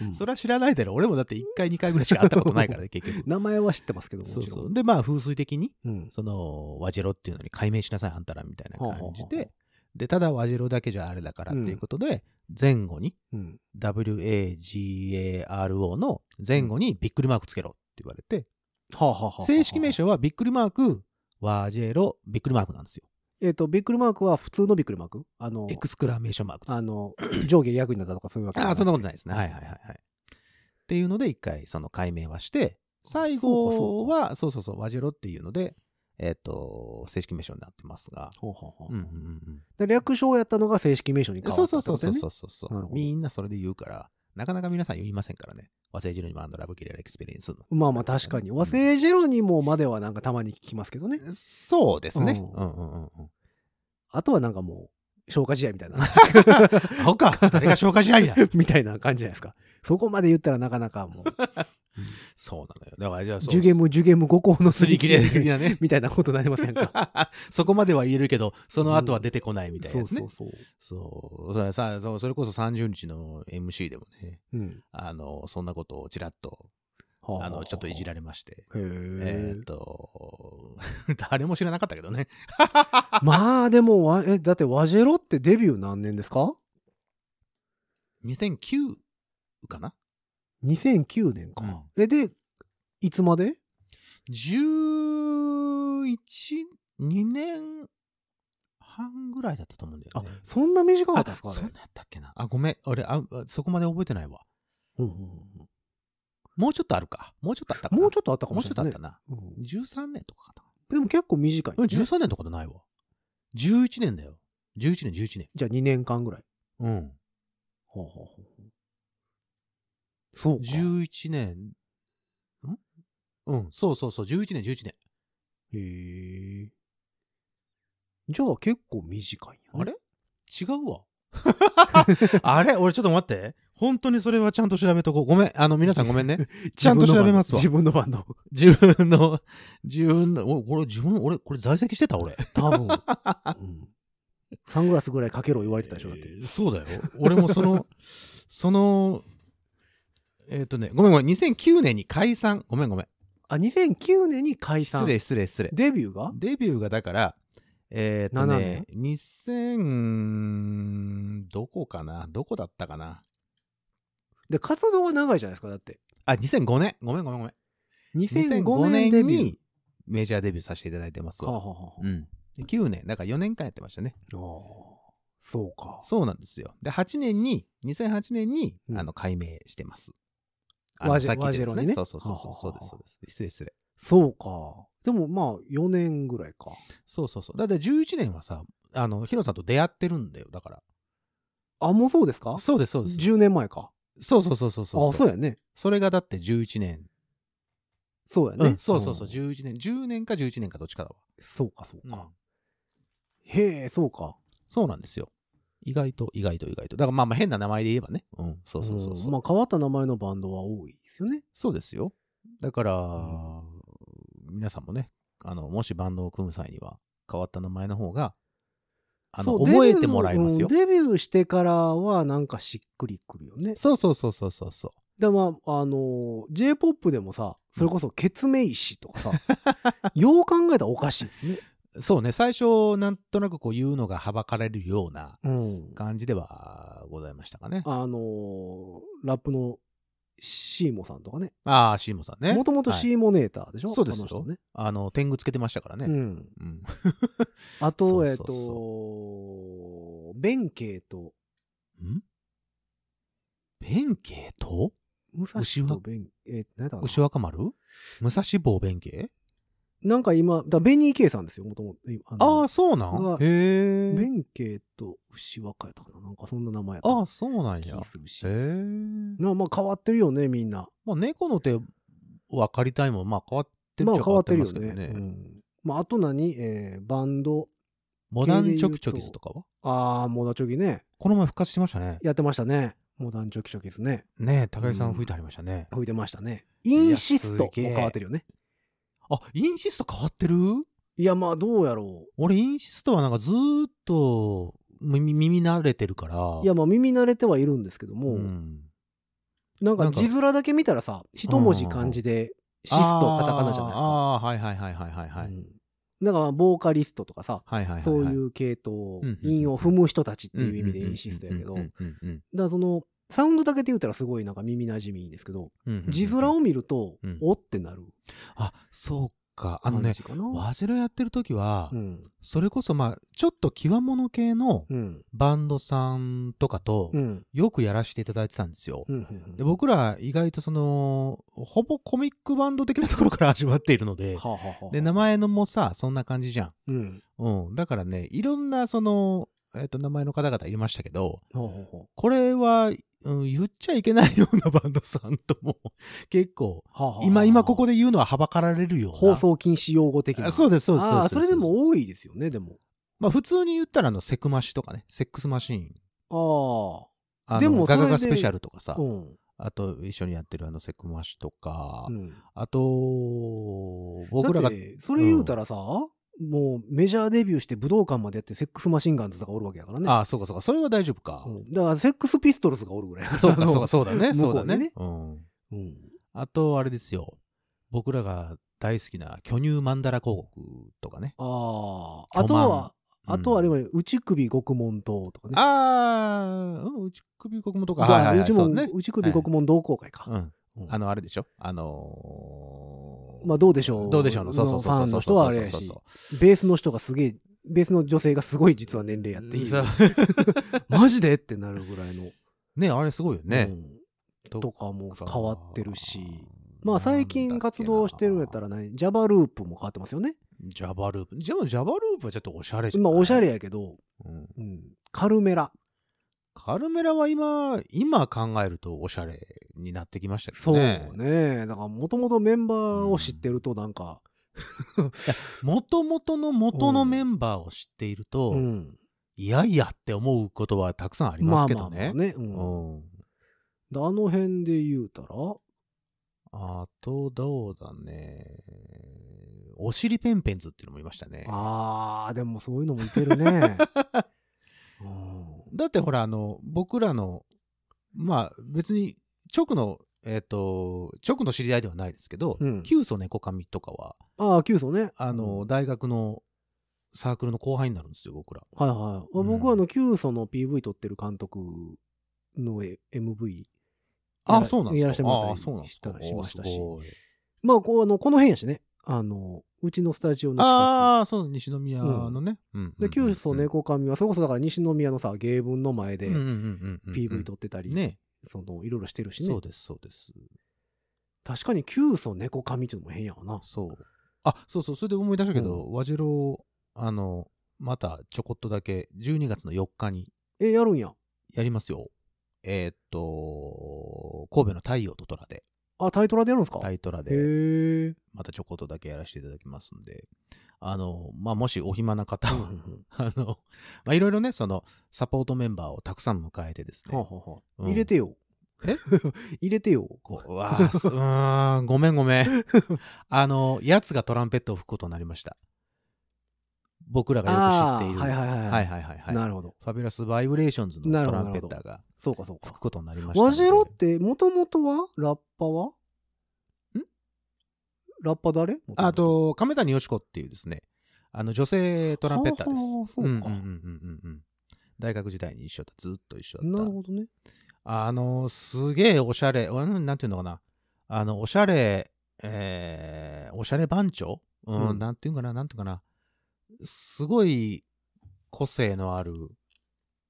うんそれは知らないだろ。俺もだって1回2回ぐらいしか会ったことないからね、結局。名前は知ってますけど、も。そうんそう。で、まあ、風水的に、うん。その、ワジェロっていうのに解明しなさい、あんたらみたいな感じで、で、ただワジェロだけじゃあれだからっていうことで、前後に、うん。WAGARO の前後にびっくりマークつけろって言われて、正式名称はびっくりマーク、ワジェロ、びっくりマークなんですよ。えっ、と、びっくりマークは普通のびっくりマーク？あのエ、クスクラメーションマークです。あの、上下逆になったとかそういうわけああ、そんなことなないですね。はいはいはいはい。っていうので、一回その解明はして、最後は、そうそうそう、ワジェロっていうので、えっ、と、正式名称になってますが。ほうほうほううんうんうんで略称やったのが正式名称にうん。変わそうそうったねそうそうそうそうなるほどみんなそれで言うから、なかなか皆さん言いませんからね。和製ジェロニモラブゲリラエクスペリエンスの。まあまあ確かに。和製ジェロニモまではなんかたまに聞きますけどね。そうですね。ううんんうんうんうん。あとはなんかもう、消化試合みたいな。アホか誰が消化試合や みたいな感じじゃないですか。そこまで言ったらなかなかもう、そうなのよ。だからじゃあそう、ジュゲム、ジュゲム5個のすり切れ的なね。みたいなことになりませんか？そこまでは言えるけど、その後は出てこないみたいなやつね。そうそうそう。それさそうそれこそ30日の MC でもね、そう。うん。あの、そんなことをちらっと、はあの、ちょっといじられまして。へええーっ。と、誰も知らなかったけどね。まあでもわ、え、だってワジェロってデビュー何年ですか？2009かな？?2009 年か。え、で、いつまで ?11、2年半ぐらいだったと思うんだよあね。、そんな短かったですかそんなやったっけな？あ、ごめん。俺、あ、あそこまで覚えてないわ。うんうんうんもうちょっとあるか。もうちょっとあったかな。もうちょっとあったかもうちもしれない、ょっとあったな。うん13年とかかでも結構短い、な。ね。13年とかじゃないわ。11年だよ。11年、11年。じゃあ2年間ぐらい。うん。ほうほうほうそうか。11年。ん？うん、そうそうそう、11年、11年。へえ。じゃあ結構短いんや、ね。あれ？違うわ。あれ？俺ちょっと待って。本当にそれはちゃんと調べとこう。ごめん。あの、皆さんごめんね。ちゃんと調べますわ自分のバンド。自分の、自分の、お俺、自分、俺、これ在籍してた俺。多分、うんサングラスぐらいかけろ言われてたでしょ、だって。えーそうだよ。俺もその、その、えっ、とね、ごめんごめん。2009年に解散。ごめんごめん。あ、2009年に解散。失礼失礼失礼。デビューが？デビューがだから、えっ、と7ね、2000、どこかな？どこだったかな？で、活動は長いじゃないですか、だって。あ、2005年。ごめんごめんごめん。2005年デビュー。にメジャーデビューさせていただいてますわ。はあ、はあはあうん。で9年、だから4年間やってましたね。ああそうか。そうなんですよ。で、8年に、2008年に、うんあの、改名してます。ワジさっき言ったやつワジェロにねそうそうそうそう、そうです、そうです。失礼失礼。そうか。でもまあ、4年ぐらいか。そうそうそう。だって11年はさ、あの、ヒロさんと出会ってるんだよ、だから。あ、もうそうですか？そうです、そうです。10年前か。そうそうそうそうそう。あ、そうやね。それがだって11年。そうやね。うん、そうそうそう、ん11年。10年か11年かどっちかだそうか、そうわ。か。へえ、そうか。そうなんですよ。意外と、意外と、意外と。だからまあまあ変な名前で言えばね。うん、そうそうそうそう。んまあ、変わった名前のバンドは多いですよね。そうですよ。だから、ん皆さんもね、あの、もしバンドを組む際には、変わった名前の方が、あの、覚えてもらえますよ。デビューうんデビューしてからはなんかしっくりくるよね。そうそうそうそうそうそう。でまあ、あの、J-POP でもさ、それこそ、ケツメイシとかさ、よう考えたらおかしいよね。そうね、最初、なんとなくこう言うのがはばかれるようなうん。感じではございましたかね。あの、ラップのシーモさんとかね。ああ、シーモさんね。もともとはいシーモネーターでしょ、そうですよあの人ね。あの、天狗つけてましたからね。うん。うん。あと、えっそうそと、弁慶と、ん？弁慶と？武蔵と弁、えー、何やったかな？牛若丸？武蔵坊弁慶？なんか今、だベニー K さんですよ、もともと。ああ、そうなん？がへえ。弁慶と牛若やったかな？なんかそんな名前やったああ、そうなんや。へえ。なまあ変わってるよね、みんな。まあ、猫の手分かりたいもん、まあ変わってるまあっちゃ変わってるよますけどね。うんまああと何？えー、バンド。モダンチョキチョキズとかは？ああ、モダチョキね。この前復活してましたね。やってましたね。モダンチョキチョキですね。ねえ、高井さん吹いてありましたね。吹いてましたね。インシストも変わってるよね。あ、インシスト変わってる？いや、まあどうやろ俺、インシストはなんかずーっと耳耳慣れてるから。う。いや、まあ耳慣れてはいるんですけども、うん、なんか字面だけ見たらさ、一文字漢字で、シストカタカナじゃないですか。ああー、はいはいはいはいはいはい。うんだから、ボーカリストとかさ、はいはいはいはい。そういう系統うんうん、韻を踏む人たちってうんいう意味でインシストやけど、だからその、サウンドだけで言うたらすごいなんか耳馴染みいいんですけど、うんうんうん字面を見るとうん、おってなるあ、そうか。あのね。ワジロやってる時はう、ん。それこそまあ、ちょっと極物系のうん。バンドさんとかとう、ん。よくやらせていただいてたんですよ。うんうんで僕ら意外とその、ほぼコミックバンド的なところから始まっているので、はあはあはあで、名前のもさ、そんな感じじゃん。うん。うん。だからね、いろんなその、えっ、と、名前の方々いましたけど、ほうほうほこれは、うん、言っちゃいけないようなバンドさんとも、結構、うはあはあはあ今、今ここで言うのははばかられるような。放送禁止用語的な。あそうです、そうです。あそれでも多いですよね、でも。まあ普通に言ったらあの、セクマシとかね、セックスマシーン。ああのでもガガガスペシャルとかさあ。、うん。あと一緒にやってるあの、セクマシとか、うんあと、僕らがそれ言うたらさ、もうメジャーデビューして武道館までやってセックスマシンガンズとかおるわけやからね。ああ、そうかそうか、それは大丈夫か。うんだからセックスピストルズがおるぐらい。そうか、そうか、そうだね、向そうだねこうん。うん。あと、あれですよ。僕らが大好きな巨乳マンダラ広告とかね。ああ。あとは、うんあとはあれは内首獄門島とかね。ああ、うん、内首国もとか、だはいはいはい、内門そうね。内首獄門同好会か。うん。うんあの、あれでしょ？あのーまあどうでしょう。どうでしょうの、そうそうそうファンの人はベースの人がすげえ、ベースの女性がすごい実は年齢やっていい。マジで？ってなるぐらいの。ね、あれすごいよね。うんとかも変わってるし。まあ最近活動してるんやったら何？ジャバループも変わってますよね。ジャバループ？でもジャバループはちょっとおしゃれじゃん。まあおしゃれやけど、うんうん、カルメラ。カルメラは今、今考えるとおしゃれになってきましたけそうどね。ね。だからもともとメンバーを知ってるとなんか、もともとの元のメンバーを知っていると、うん。いやいやって思うことはたくさんありますけどね。まあまあ。うんうんであの辺で言うたら、あと、どうだね。おしりペンペンズっていうのもいましたね。あー、でもそういうのもいてるね。うんだってほら、あの、僕らの、まあ別に直の、えっ、と、直の知り合いではないですけど、うんキュウソネコカミとかは、ああ、キュウソね。あの、大学のサークルの後輩になるんですよ、僕ら。はいはい。うん僕はあの、キュウソの PV 撮ってる監督のえ MV。あ、やらそうなんですか。やらせてもらったり。したりしましたしまあ、こう、あの、この辺やしね。あの、うちのスタジオの近ああ、そう、西宮のね。うん。く。で、キュウソね猫髪は、それこそだから西宮のさ、芸文の前で PV 撮ってたり、ね。その、いろいろしてるしねそう。です、そうです。確かに、キュウソ猫髪っていうのも変やわな。そう。あ、そうそう、それで思い出したけど、う和白、あの、またちょこっとだけ、12月の4日にえ、やるんや。やりますよ。えーっと、神戸の太陽と虎で、あ、タイトラでやるんですか？へタイトラで、え。またちょこっとだけやらせていただきますんで、あの、まあ、もしお暇な方は、あの、まあ、いろいろね、その、サポートメンバーをたくさん迎えてですね、はあはうん入れてよ。え？入れてよ。こう、うわあ、すうーん、ごめんごめん。あの、やつがトランペットを吹くことになりました。僕らがよく知っている。はいはいはいはいはいはいはいなるほど。ファビュラスバイブレーションズのトランペッターがそうかそうか吹く。ことになりましたので。ワジェロって、もともとはラッパは？ん？ラッパ誰？あ、と、亀谷よし子っていうですね、あの、女性トランペッターです。はあはあそうかんうんうんうんうんうん。大学時代に一緒だった。ずっと一緒だった。なるほどね。あの、すげえおしゃれ、うんなんていうのかな。あの、おしゃれ、えー、おしゃれ番長？うん、うんなんていうかな、なんていうかな。すごい個性のある、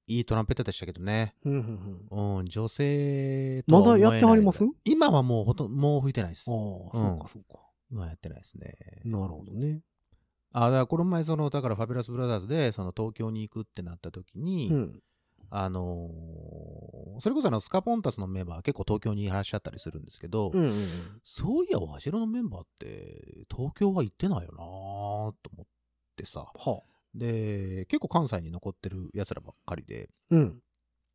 いいトランペッターでしたけどね。うんうんうんうん、女性とはまだやってはります？あ今はもうほとんど、もう吹いてないですあ、。そうかそうか。今はやってないですね。なるほどね。あ、だからこの前、その、だからファビュラスブラザーズで、その東京に行くってなった時に、うん。あのーそれこそあのスカポンタスのメンバー結構東京にいらっしゃったりするんですけど、うんうんうん。そういや、ワジロのメンバーって東京は行ってないよなと思ってさ。はあ。で、結構関西に残ってる奴らばっかりで、うん。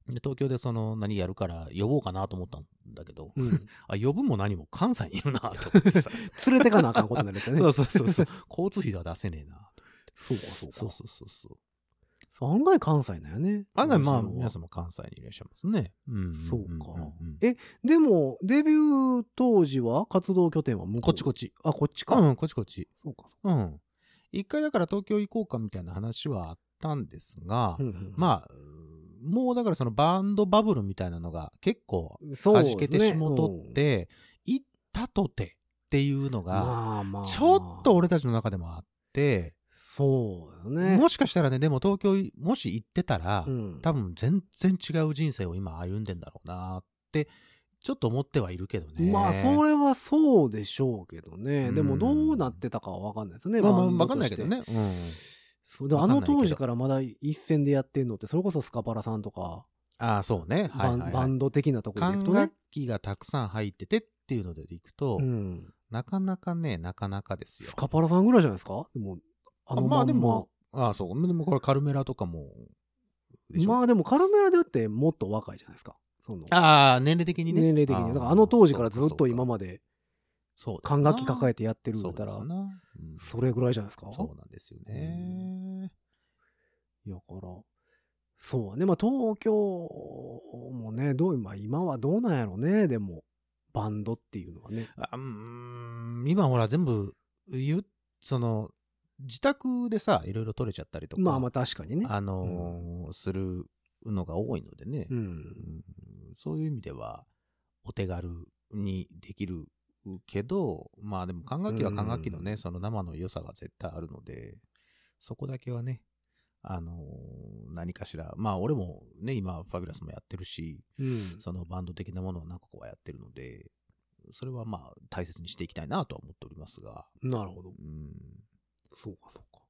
で東京でその何やるから呼ぼうかなと思ったんだけど、うん。あ、呼ぶも何も関西にいるなと思ってさ。連れてかなあかんことになるんですよね。そうそうそうそう。交通費では出せねえなと。そうかそうか。そうそうそうそう。案外関西なんやね。案外まあ皆様関西にいらっしゃいますね。うん。そうかんんんえでも、デビュー当時は活動拠点は向こう？こっちこっち。あ、こっちか。うん、こっちこっち。そうか。うん。一回だから東京行こうかみたいな話はあったんですが、うんうんまあ、もうだからそのバンドバブルみたいなのが結構そうですね弾けてしもとって、行ったとてっていうのうんが。ちょっと俺たちの中でもあって、そうよね。もしかしたらね、でも東京もし行ってたら、うん、多分全然違う人生を今歩んでんだろうなって、ちょっと思ってはいるけどね。まあ、それはそうでしょうけどね。うんでも、どうなってたかは分かんないですよね。まあまあ、バンドわかんないけどね。うん。そうでもあの当時からまだ一線でやってんのって、それこそスカパラさんとか、ああ、そうね。はいはい、バンはい。バンド的なところでい管くとね楽。器がたくさん入っててっていうのでいくと、うん。なかなかね、なかなかですよス。カパラさんぐらいじゃないですか？でも、あのまあまんまでも、ああ、そう。でもこれカルメラとかも、まあでもカルメラでってもっと若いじゃないですか。そのああ、年齢的にね。年齢的に。だからあの当時からずっと今までそう管楽器抱ええてやってるんそだったら、それぐらいじゃないですか？そうなんですよね。やから、そうね。まあ東京もね、どう、まあ今はどうなんやろね、でも、バンドっていうのはね。あうーん今ほら全部言う、その、自宅でさ、いろいろ撮れちゃったりとか、まあまあ確かにね。あのーするのが多いのでね、う。うんんそういう意味では、お手軽にできるけど、まあでも管楽器は管楽器のね、うんその生の良さが絶対あるので、そこだけはね、あのー何かしら、まあ俺もね、今、ファビュラスもやってるし、うん。そのバンド的なものを何個かはやってるので、それはまあ大切にしていきたいなとは思っておりますが、なるほど。うん。そうか、そうか。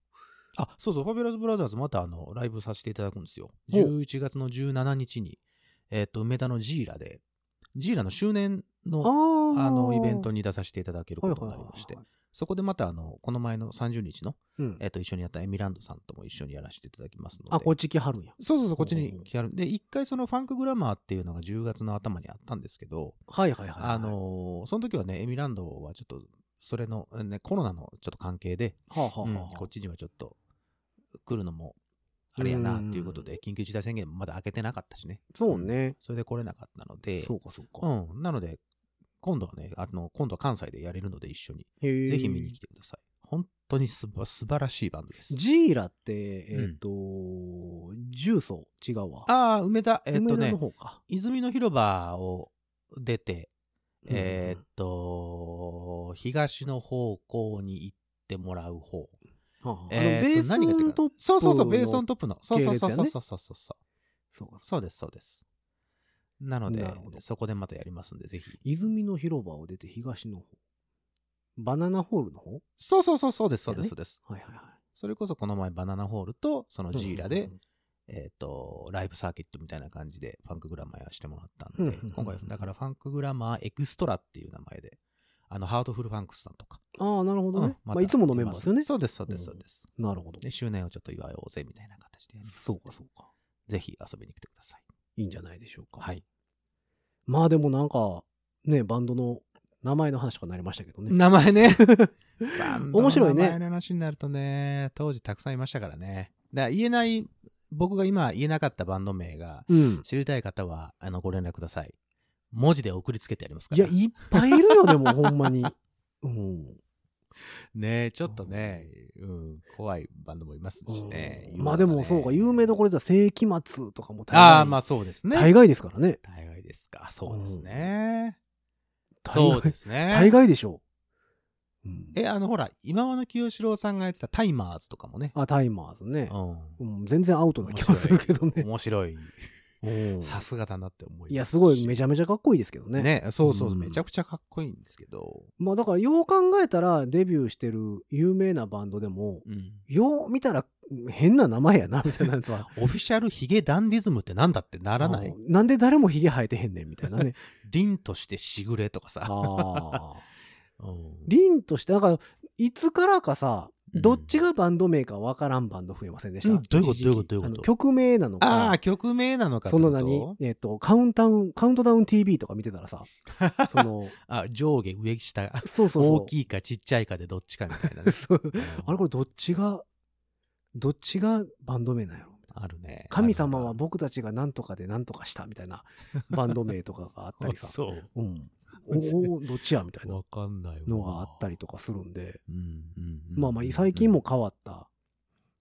あ、そうそう、ファビュラスブラザーズまたあの、ライブさせていただくんですよ。ほう11月の17日に、えっ、と、梅田のジーラで、ジーラの周年の、ああの、イベンにトに出させていただけることになりまして、そこでまたあの、この前の30日の、うん。えっ、と、一緒にやったエミランドさんとも一緒にやらせていただきますので。あ、こっち来はるんや。そうそうそう、こっちに来はる。で、一回そのファンクグラマーっていうのが10月の頭にあったんですけど、はいはいはいはい。あ、のーその時はね、エミランドはちょっと、それの、ね、コロナのちょっと関係で、はあはあはあうんはあこっちにはちょっと来るのもあれやなっていうことで、緊急事態宣言もまだ開けてなかったしね。そうね。それで来れなかったので、そうかそうか。うん。なので、今度はね、あの、今度は関西でやれるので一緒に、ぜひ見に来てください。本当にすば素晴らしいバンドです。ジーラって、えっ、と、重曹違うわ。ああ、梅田、えっ、とね。泉の広場を出て、うんうんえーっと、東の方向に行ってもらう方。はあはあえーベース何がやってるかトップそうそうそう、ベースオントップの。そうそうそうそうそうそうそう。そうです、そうです。なのでそこでまたやりますんで、ぜひ。泉の広場を出て東の方。バナナホールの方そうそうそう、そうです、そうです、そうです。はいはいはい。それこそこの前バナナホールと、そのジーラでえーっと、ライブサーキットみたいな感じでファンクグラマーやしてもらったん、で今回、だからファンクグラマーエクストラっていう名前で、あの、ハートフルファンクスさんとか。ああ、なるほどね。うんまあ、いつものメンバーですよね。そうです、そうです、うんそうです。なるほど。で、周年をちょっと祝おうぜみたいな形で。そうかそうか。ぜひ遊びに来てください。いいんじゃないでしょうか。はい。まあでもなんか、ね、バンドの名前の話とかなりましたけどね。名前ね。面白いね名前の話になるとね、当時たくさんいましたからね。だから言えない、僕が今言えなかったバンド名がうん。知りたい方は、あの、ご連絡ください。文字で送りつけてやりますから。いや、いっぱいいるよ、でも、ほんまに。うん。ねちょっとね、うん、怖いバンドもいますしね。うんまあでも、そうか、有名どころでは世紀末とかも大概ああ、まあそうですね。大概ですからね。大概ですか。そうですね。大そう概ですね。大概でしょう。うんえ、あの、ほら、今和の清志郎さんがやってたタイマーズとかもね。あ、タイマーズね。ううん、全然アウトな気がするけどん。ね。面白い。うんさすがだなって思いますし。いや、すごい、めちゃめちゃかっこいいですけどね。ね、そうそう、うんめちゃくちゃかっこいいんですけど。まあだから、よう考えたら、デビューしてる有名なバンドでも、うん。よう見たら変な名前やな、みたいなやつは。オフィシャルヒゲダンディズムってなんだってならない？うんなんで誰もヒゲ生えてへんねん、みたいなね。凛としてしぐれとかさ。凛として、なんか、いつからかさ、うんどっちがバンド名かわからんバンド増えませんでした、うんどういうこと？どういうことどういうこと？曲名なのか。ああ、曲名なのかその何？えっ、と、カウンタウン、カウントダウン TV とか見てたらさ、その、あ、上下上下。そうそうそう。大きいかちっちゃいかでどっちかみたいな あれこれどっちが、どっちがバンド名なんやろ？あるね。神様は僕たちが何とかで何とかしたみたいなバンド名とかがあったありるさ。そう。うん。おお、どっちやみたいなわかんないわのがあったりとかするんで、まあまあ最近も変わった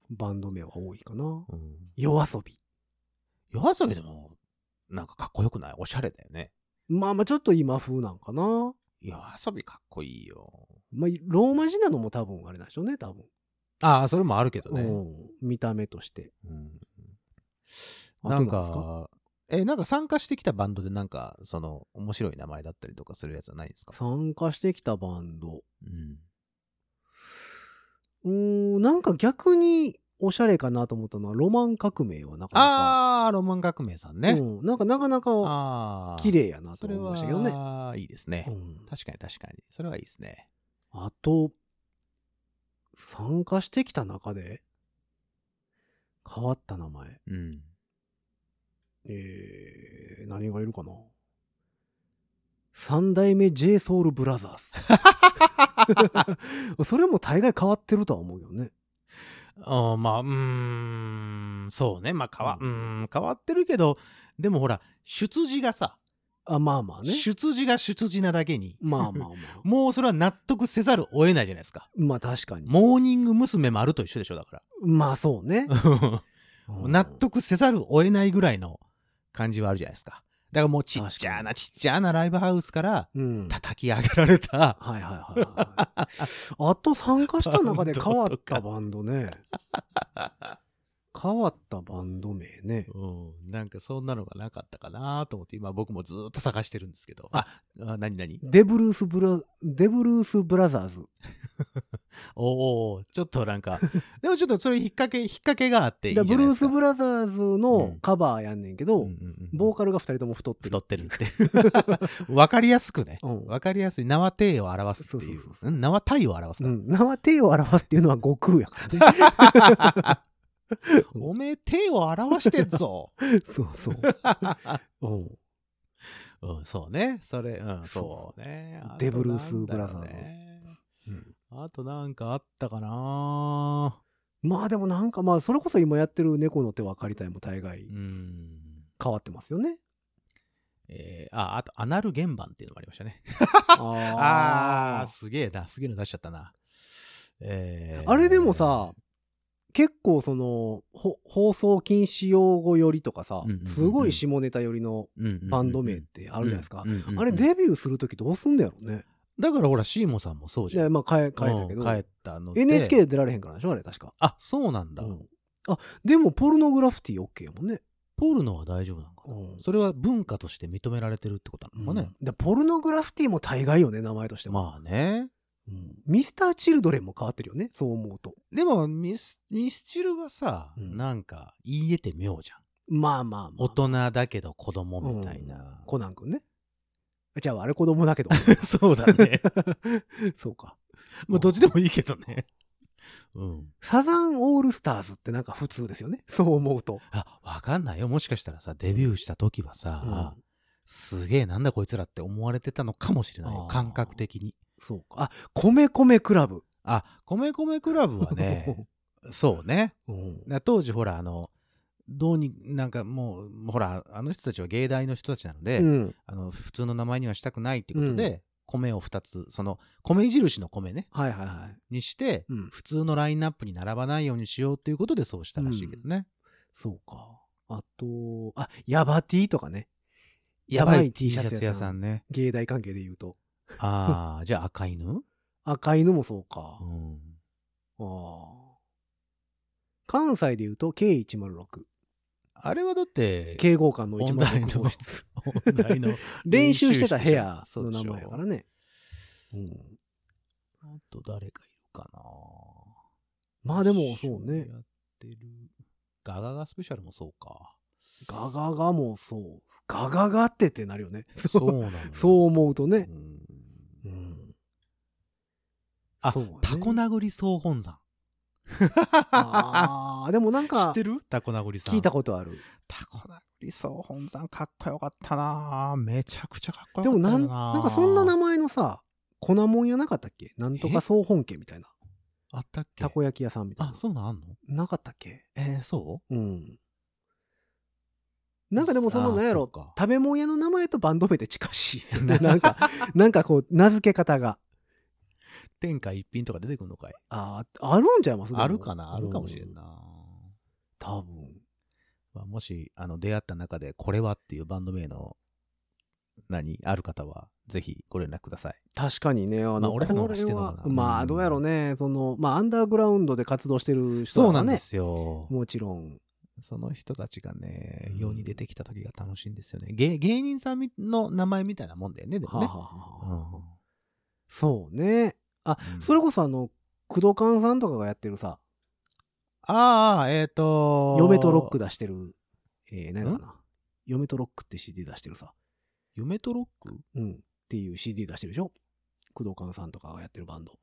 バンド名は多いかな。うん夜遊び。夜遊びでも、なんかかっこよくない？おしゃれだよね。まあまあちょっと今風なんかな。夜遊びかっこいいよ。まあローマ字なのも多分あれなんでしょうね、多分。ああ、それもあるけどね。うん。見た目として。うんあなんか、え、なんか参加してきたバンドでなんか、その、面白い名前だったりとかするやつはないんですか？参加してきたバンド。うん。うーん、なんか逆におしゃれかなと思ったのは、ロマン革命はなかなか。あー、ロマン革命さんね。うん、なんかなかなかあー。綺麗やなと思いましたけどね。は、いいですね。うん確かに確かに。それはいいですね。あと、参加してきた中で、変わった名前。うん。えー、何がいるかな？三代目 j ソ o ルブラザーズ。それも大概変わってるとは思うよね。あーまあ、うーん、そうね。まあ、変わ、うん、変わってるけど、でもほら、出自がさ、あ、まあまあね。出自が出自なだけに、まあまあまあ。もうそれは納得せざるを得ないじゃないですか。まあ確かに。モーニング娘。丸と一緒でしょ、だかまあそうね。納得せざるを得ないぐらいの感じはあるじゃないですか。だからもうちっちゃなちっちゃなライブハウスからうん。叩き上げられた、はいはいはいはい。あと参加した中で変わったバンドね。変わったバンド名ね。うん、なんかそんなのがなかったかなと思って今僕もずーっと探してるんですけど。あ、あ何何？デブルースブラ、デブルースブラザーズ。おおちょっとなんか、でもちょっとそれ引っ掛け、引っ掛けがあっていいブルー。ス・ブラザーズうのんカバーやんねんけど、うんうんうんボーカルが2人とも太ってる。太ってるって。わかりやすくね。うんわかりやすい。縄体を表すっていうそうそうそう。うん縄体を表すか。うん。名は手を表すっていうのは悟空やからね。おめえ手を表してんぞ。そうそう。うん。うん、そうね。それ、うん、そそうね。デブルースブラザーズねうんあとなんかあったかなまあでもなんかまあそれこそ今やってる猫の手は借りたいも大概うん。変わってますよね。えー、あ、あと、アナル原版っていうのもありましたね。ああー、すげえな。すげえの出しちゃったな。えーあれでもさ、結構そのほ放送禁止用語寄りとかさうんうんうんうん。すごい下ネタ寄りのうんうんうんうん。バンド名ってあるじゃないですか。うんうんうんうんあれデビューする時どうすんだやろうね。だからほら、シーモさんもそうじゃん。いやまあ変え変えたけど。うん変えたので。NHK で出られへんからでしょあれ確か。あ、そうなんだ。うん。あでもポルノグラフィティ OK やもんね。ポルノは大丈夫なのかな、うん。それは文化として認められてるってことなのかね。でポルノグラフィティも大概よね名前としてもまあね。うんミスターチルドレンも変わってるよねそう思うとでもミス、ミスチルはさ、うんなんか言えて妙じゃん。まあまあまあ大人だけど子供みたいな。コナン君ねじゃああれ子供だけど そうだね。そうかまあどっちでもいいけどね。うん。サザンオールスターズってなんか普通ですよねそう思うとあ、わかんないよ。もしかしたらさ、デビューした時はさ、すげえなんだこいつらって思われてたのかもしれない感覚的に。そうか。あ米米クラブ。あ、米米クラブはね、そうね。当時ほら、あの、どうに、なんかもう、ほら、あの人たちは芸大の人たちなので、うん。あの、普通の名前にはしたくないってことで、米を2つ、その、米印の米ね、はいはいはい。にして、うん。普通のラインナップに並ばないようにしようっていうことでそうしたらしいけどね。そうか。あとあヤバティとかね。やばい T T シシャツ屋さんね。芸大関係で言うとああ、じゃあ赤犬？赤犬もそうか。うん。ああ関西で言うと K106 あれはだって、警護官の本題106の号の 練習してた部屋の名前やからね。うん。あと誰かいるかな。まあでもそうね。やってる。ガガガスペシャルもそうか。ガガガもそう。ガガガってってなるよね。そうなのよ。そう思うとね。うんうん。あ、そうね。タコ殴り総本山。ああ でもなん知かってる？タコ殴りさん。聞いたことある。タコ殴り総本山かっこよかったな。めちゃくちゃかっこでよかったよもなんなんかそんな名前のさ粉もんやなかったっけ？なんとか総本家みたいな。あったっけ？たこ焼き屋さんみたいあ、なそうなんあんの？なかったっけ？えー、そう？うんなんかでもそのなんやろ食べ物屋の名前とバンド名で近しいですよね。なんかなんかこう名付け方が。天下一品とか出てくるのかい？あーあるんちゃいます？あるかな？あるかもしれんうな。多分。まあ、もし、あの、出会った中で、これはっていうバンド名の、何、ある方は、ぜひご連絡ください。確かにねあの、まあ俺らの方これが知ってんのかな？はまうん。あどうやろうね。そのまあアンダーグラウンドで活動してる人はね。そうなんですよ。もちろんその人たちがねう、ん。世に出てきた時が楽しいんですよね。芸芸人さんみの名前みたいなもんだよね、でもね。はあはうん。そうね。あうん。それこそあの工藤勘さんとかがやってるさ。ああ、えっ、と嫁とロック出してるえー、何やかな。嫁とロックって CD 出してるさ。嫁とロック？うん。っていう CD 出してるでしょ？工藤勘さんとかがやってるバンド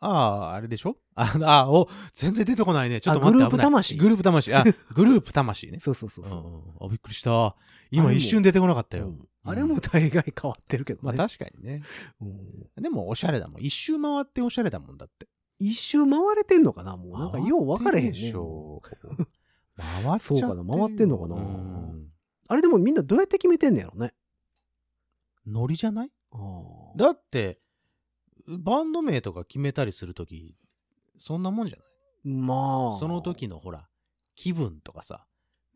ああ、あれでしょ？ああ、お、全然出てこないね。ちょっと待って。あグループ魂グループ魂。あ、グループ魂ね。そうそうそううんそううんあ、びっくりした。今も一瞬出てこなかったよ。うんあれも大概変わってるけどね、まあ確かにね。うんでもおしゃれだもん。一周回っておしゃれだもんだって。一周回れてんのかなもうなんかよう分かれへんね回ってるでしょ回っちゃってそうかな回ってんのかなうんあれでもみんなどうやって決めてんのやろねノリじゃない？だって、バンド名とか決めたりするとき、そんなもんじゃない？まあ。その時のほら、気分とかさ、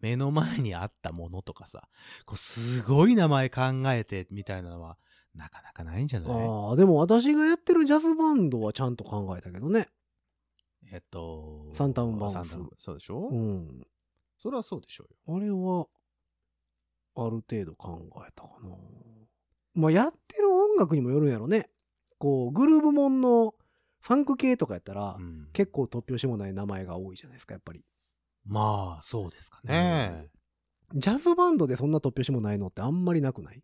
目の前にあったものとかさ、こうすごい名前考えてみたいなのは、なかなかないんじゃない？ああでも私がやってるジャズバンドはちゃんと考えたけどね。えっと、サンタウンバウンス。サンタウンそうでしょ、うん。それはそうでしょうよ。あれはある程度考えたかな。まあやってる音楽にもよるんやろねこうグルーブモンのファンク系とかやったら、うん結構突拍子もない名前が多いじゃないですか、やっぱり。まあ、そうですかね。ジャズバンドでそんな突拍子もないのってあんまりなくない？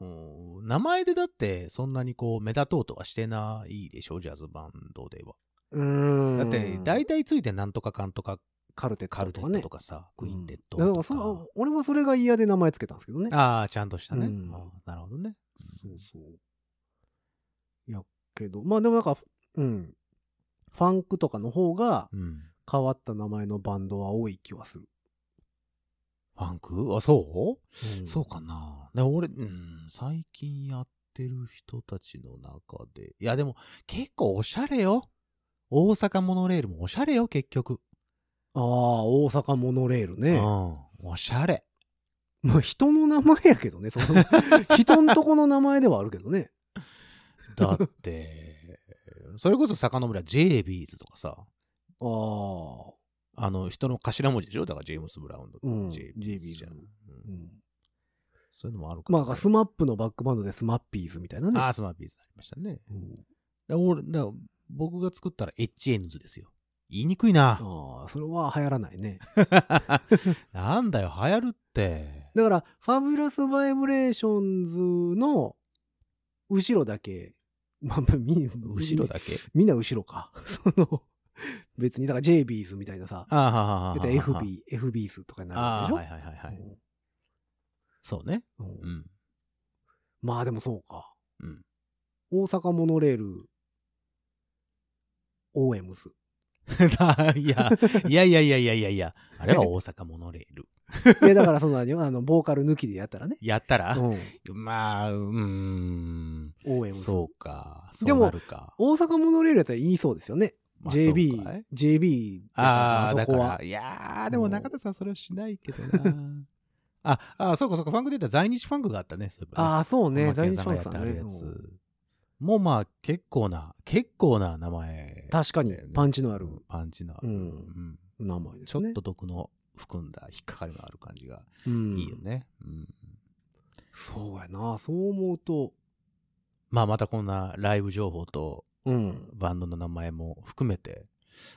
うん名前でだって、そんなにこう、目立とうとはしてないでしょ、ジャズバンドでは。うーんだって、大体ついてなんとかかんとか、カルテッカルテットとかさ、クインテットうんだからとそか。俺はそれが嫌で名前つけたんですけどね。ああ、ちゃんとしたね。うんあなるほどね。そうそう。やけど、まあでもなんか、うん。ファンクとかの方がうん。変わった名前のバンドは多い気はする。ファンク？あ、そう、うんそうかな。でも俺、うん、最近やってる人たちの中で。いや、でも結構おしゃれよ。大阪モノレールもおしゃれよ、結局。ああ、大阪モノレールね。うん。おしゃれ。まあ人の名前やけどね。その人んとこの名前ではあるけどね。だって、それこそ遡りは J ビーズとかさ、ああ。あの人の頭文字でしょ？だからジェームス・ブラウンのうん J ジェイビーズビーズじゃん。そういうのもあるから、まあ、スマップのバックバンドでスマッピーズみたいなね。ああ、スマーピーズありましたね。うんで俺だ僕が作ったら HNs ですよ。言いにくいな。ああ、それは流行らないね。なんだよ、流行るって。だから、ファビュラスバイブレーションズの後ろだけ、まあ、まあみ後ろだけ？みんな後ろか。その、別に、だから J ビーズみたいなさ、ああ、はは FB、FB ーズとかになるでしょ？はいはいはいはい。そうね。うん。まあでもそうか。うん。大阪モノレール、OMs。いや、いやいやいやいやいやいや、あれは大阪モノレール。いや、だからその何あの、ボーカル抜きでやったらね。やったら、うん。まあ、うーん。OMs。そうか。でもそうなるか。大阪モノレールやったら言いそうですよね。まあ JB い、JB だああ、そこはら、。いやー、でも中田さんそれはしないけどな。あ、あ、そうかそうか、ファンクで言ったら在日ファンクがあったね、そういえばねああ、そうね。マ在日ファンクさんあるやつうん。もうまあ、結構な、結構な名前。確かにパンチのあるうんパンチのある。うんうん名前ですね。ちょっと毒の含んだ引っかかりのある感じがうんいいよね。うんそうやな。そう思うと、まあ、またこんなライブ情報とうん。バンドの名前も含めて、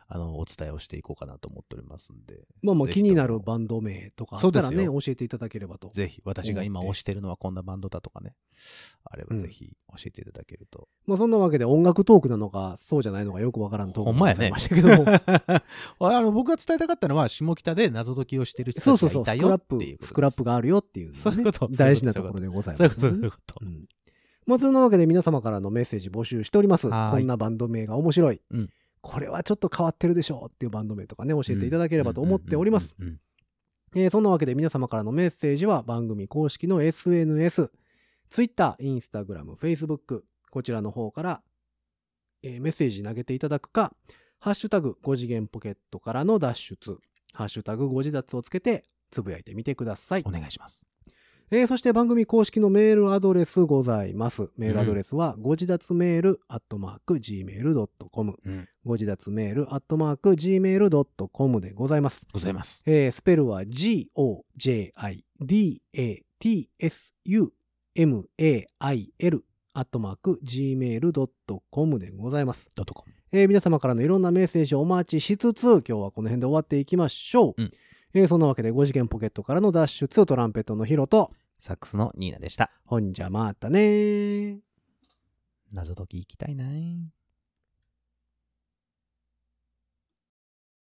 あの、お伝えをしていこうかなと思っておりますんで。まあまあ気になるバンド名とかあったらね、教えていただければと。ぜひ、私が今推してるのはこんなバンドだとかね。あればうんぜひ教えていただけると。まあそんなわけで音楽トークなのか、そうじゃないのかよくわからんトークほんまやねでございましたけども。あの僕が伝えたかったのは、下北で謎解きをしてる人そうそうそう、たちがいたスクラップよっていうこと、ですスクラップがあるよっていうねそういうこと大事なところでございますね、そういうこと。うんまあ、そんなわけで皆様からのメッセージ募集しております。こんなバンド名が面白い。うんこれはちょっと変わってるでしょうっていうバンド名とかね、教えていただければと思っております。えーそんなわけで皆様からのメッセージは番組公式の SNS、Twitter、Instagram、Facebook、こちらの方から、えーメッセージ投げていただくか、ハッシュタグ5次元ポケットからの脱出、ハッシュタグ5次脱をつけてつぶやいてみてください。お願いします。えーそして番組公式のメールアドレスございます。メールアドレスは、ご自立メールアットマーク gmail.com。うんご自立メールアットマーク gmail.com でございます。ございます。えースペルは g-o-j-i-d-s-u-m-a-i-l アットマーク gmail.com でございます。ドットコム。えー皆様からのいろんなメッセージをお待ちしつつ、今日はこの辺で終わっていきましょう。うんえーそんなわけで5次元ポケットからの脱出トランペットのヒロと、サックスのニーナでした。ほんじゃまたねー。謎解き行きたいない。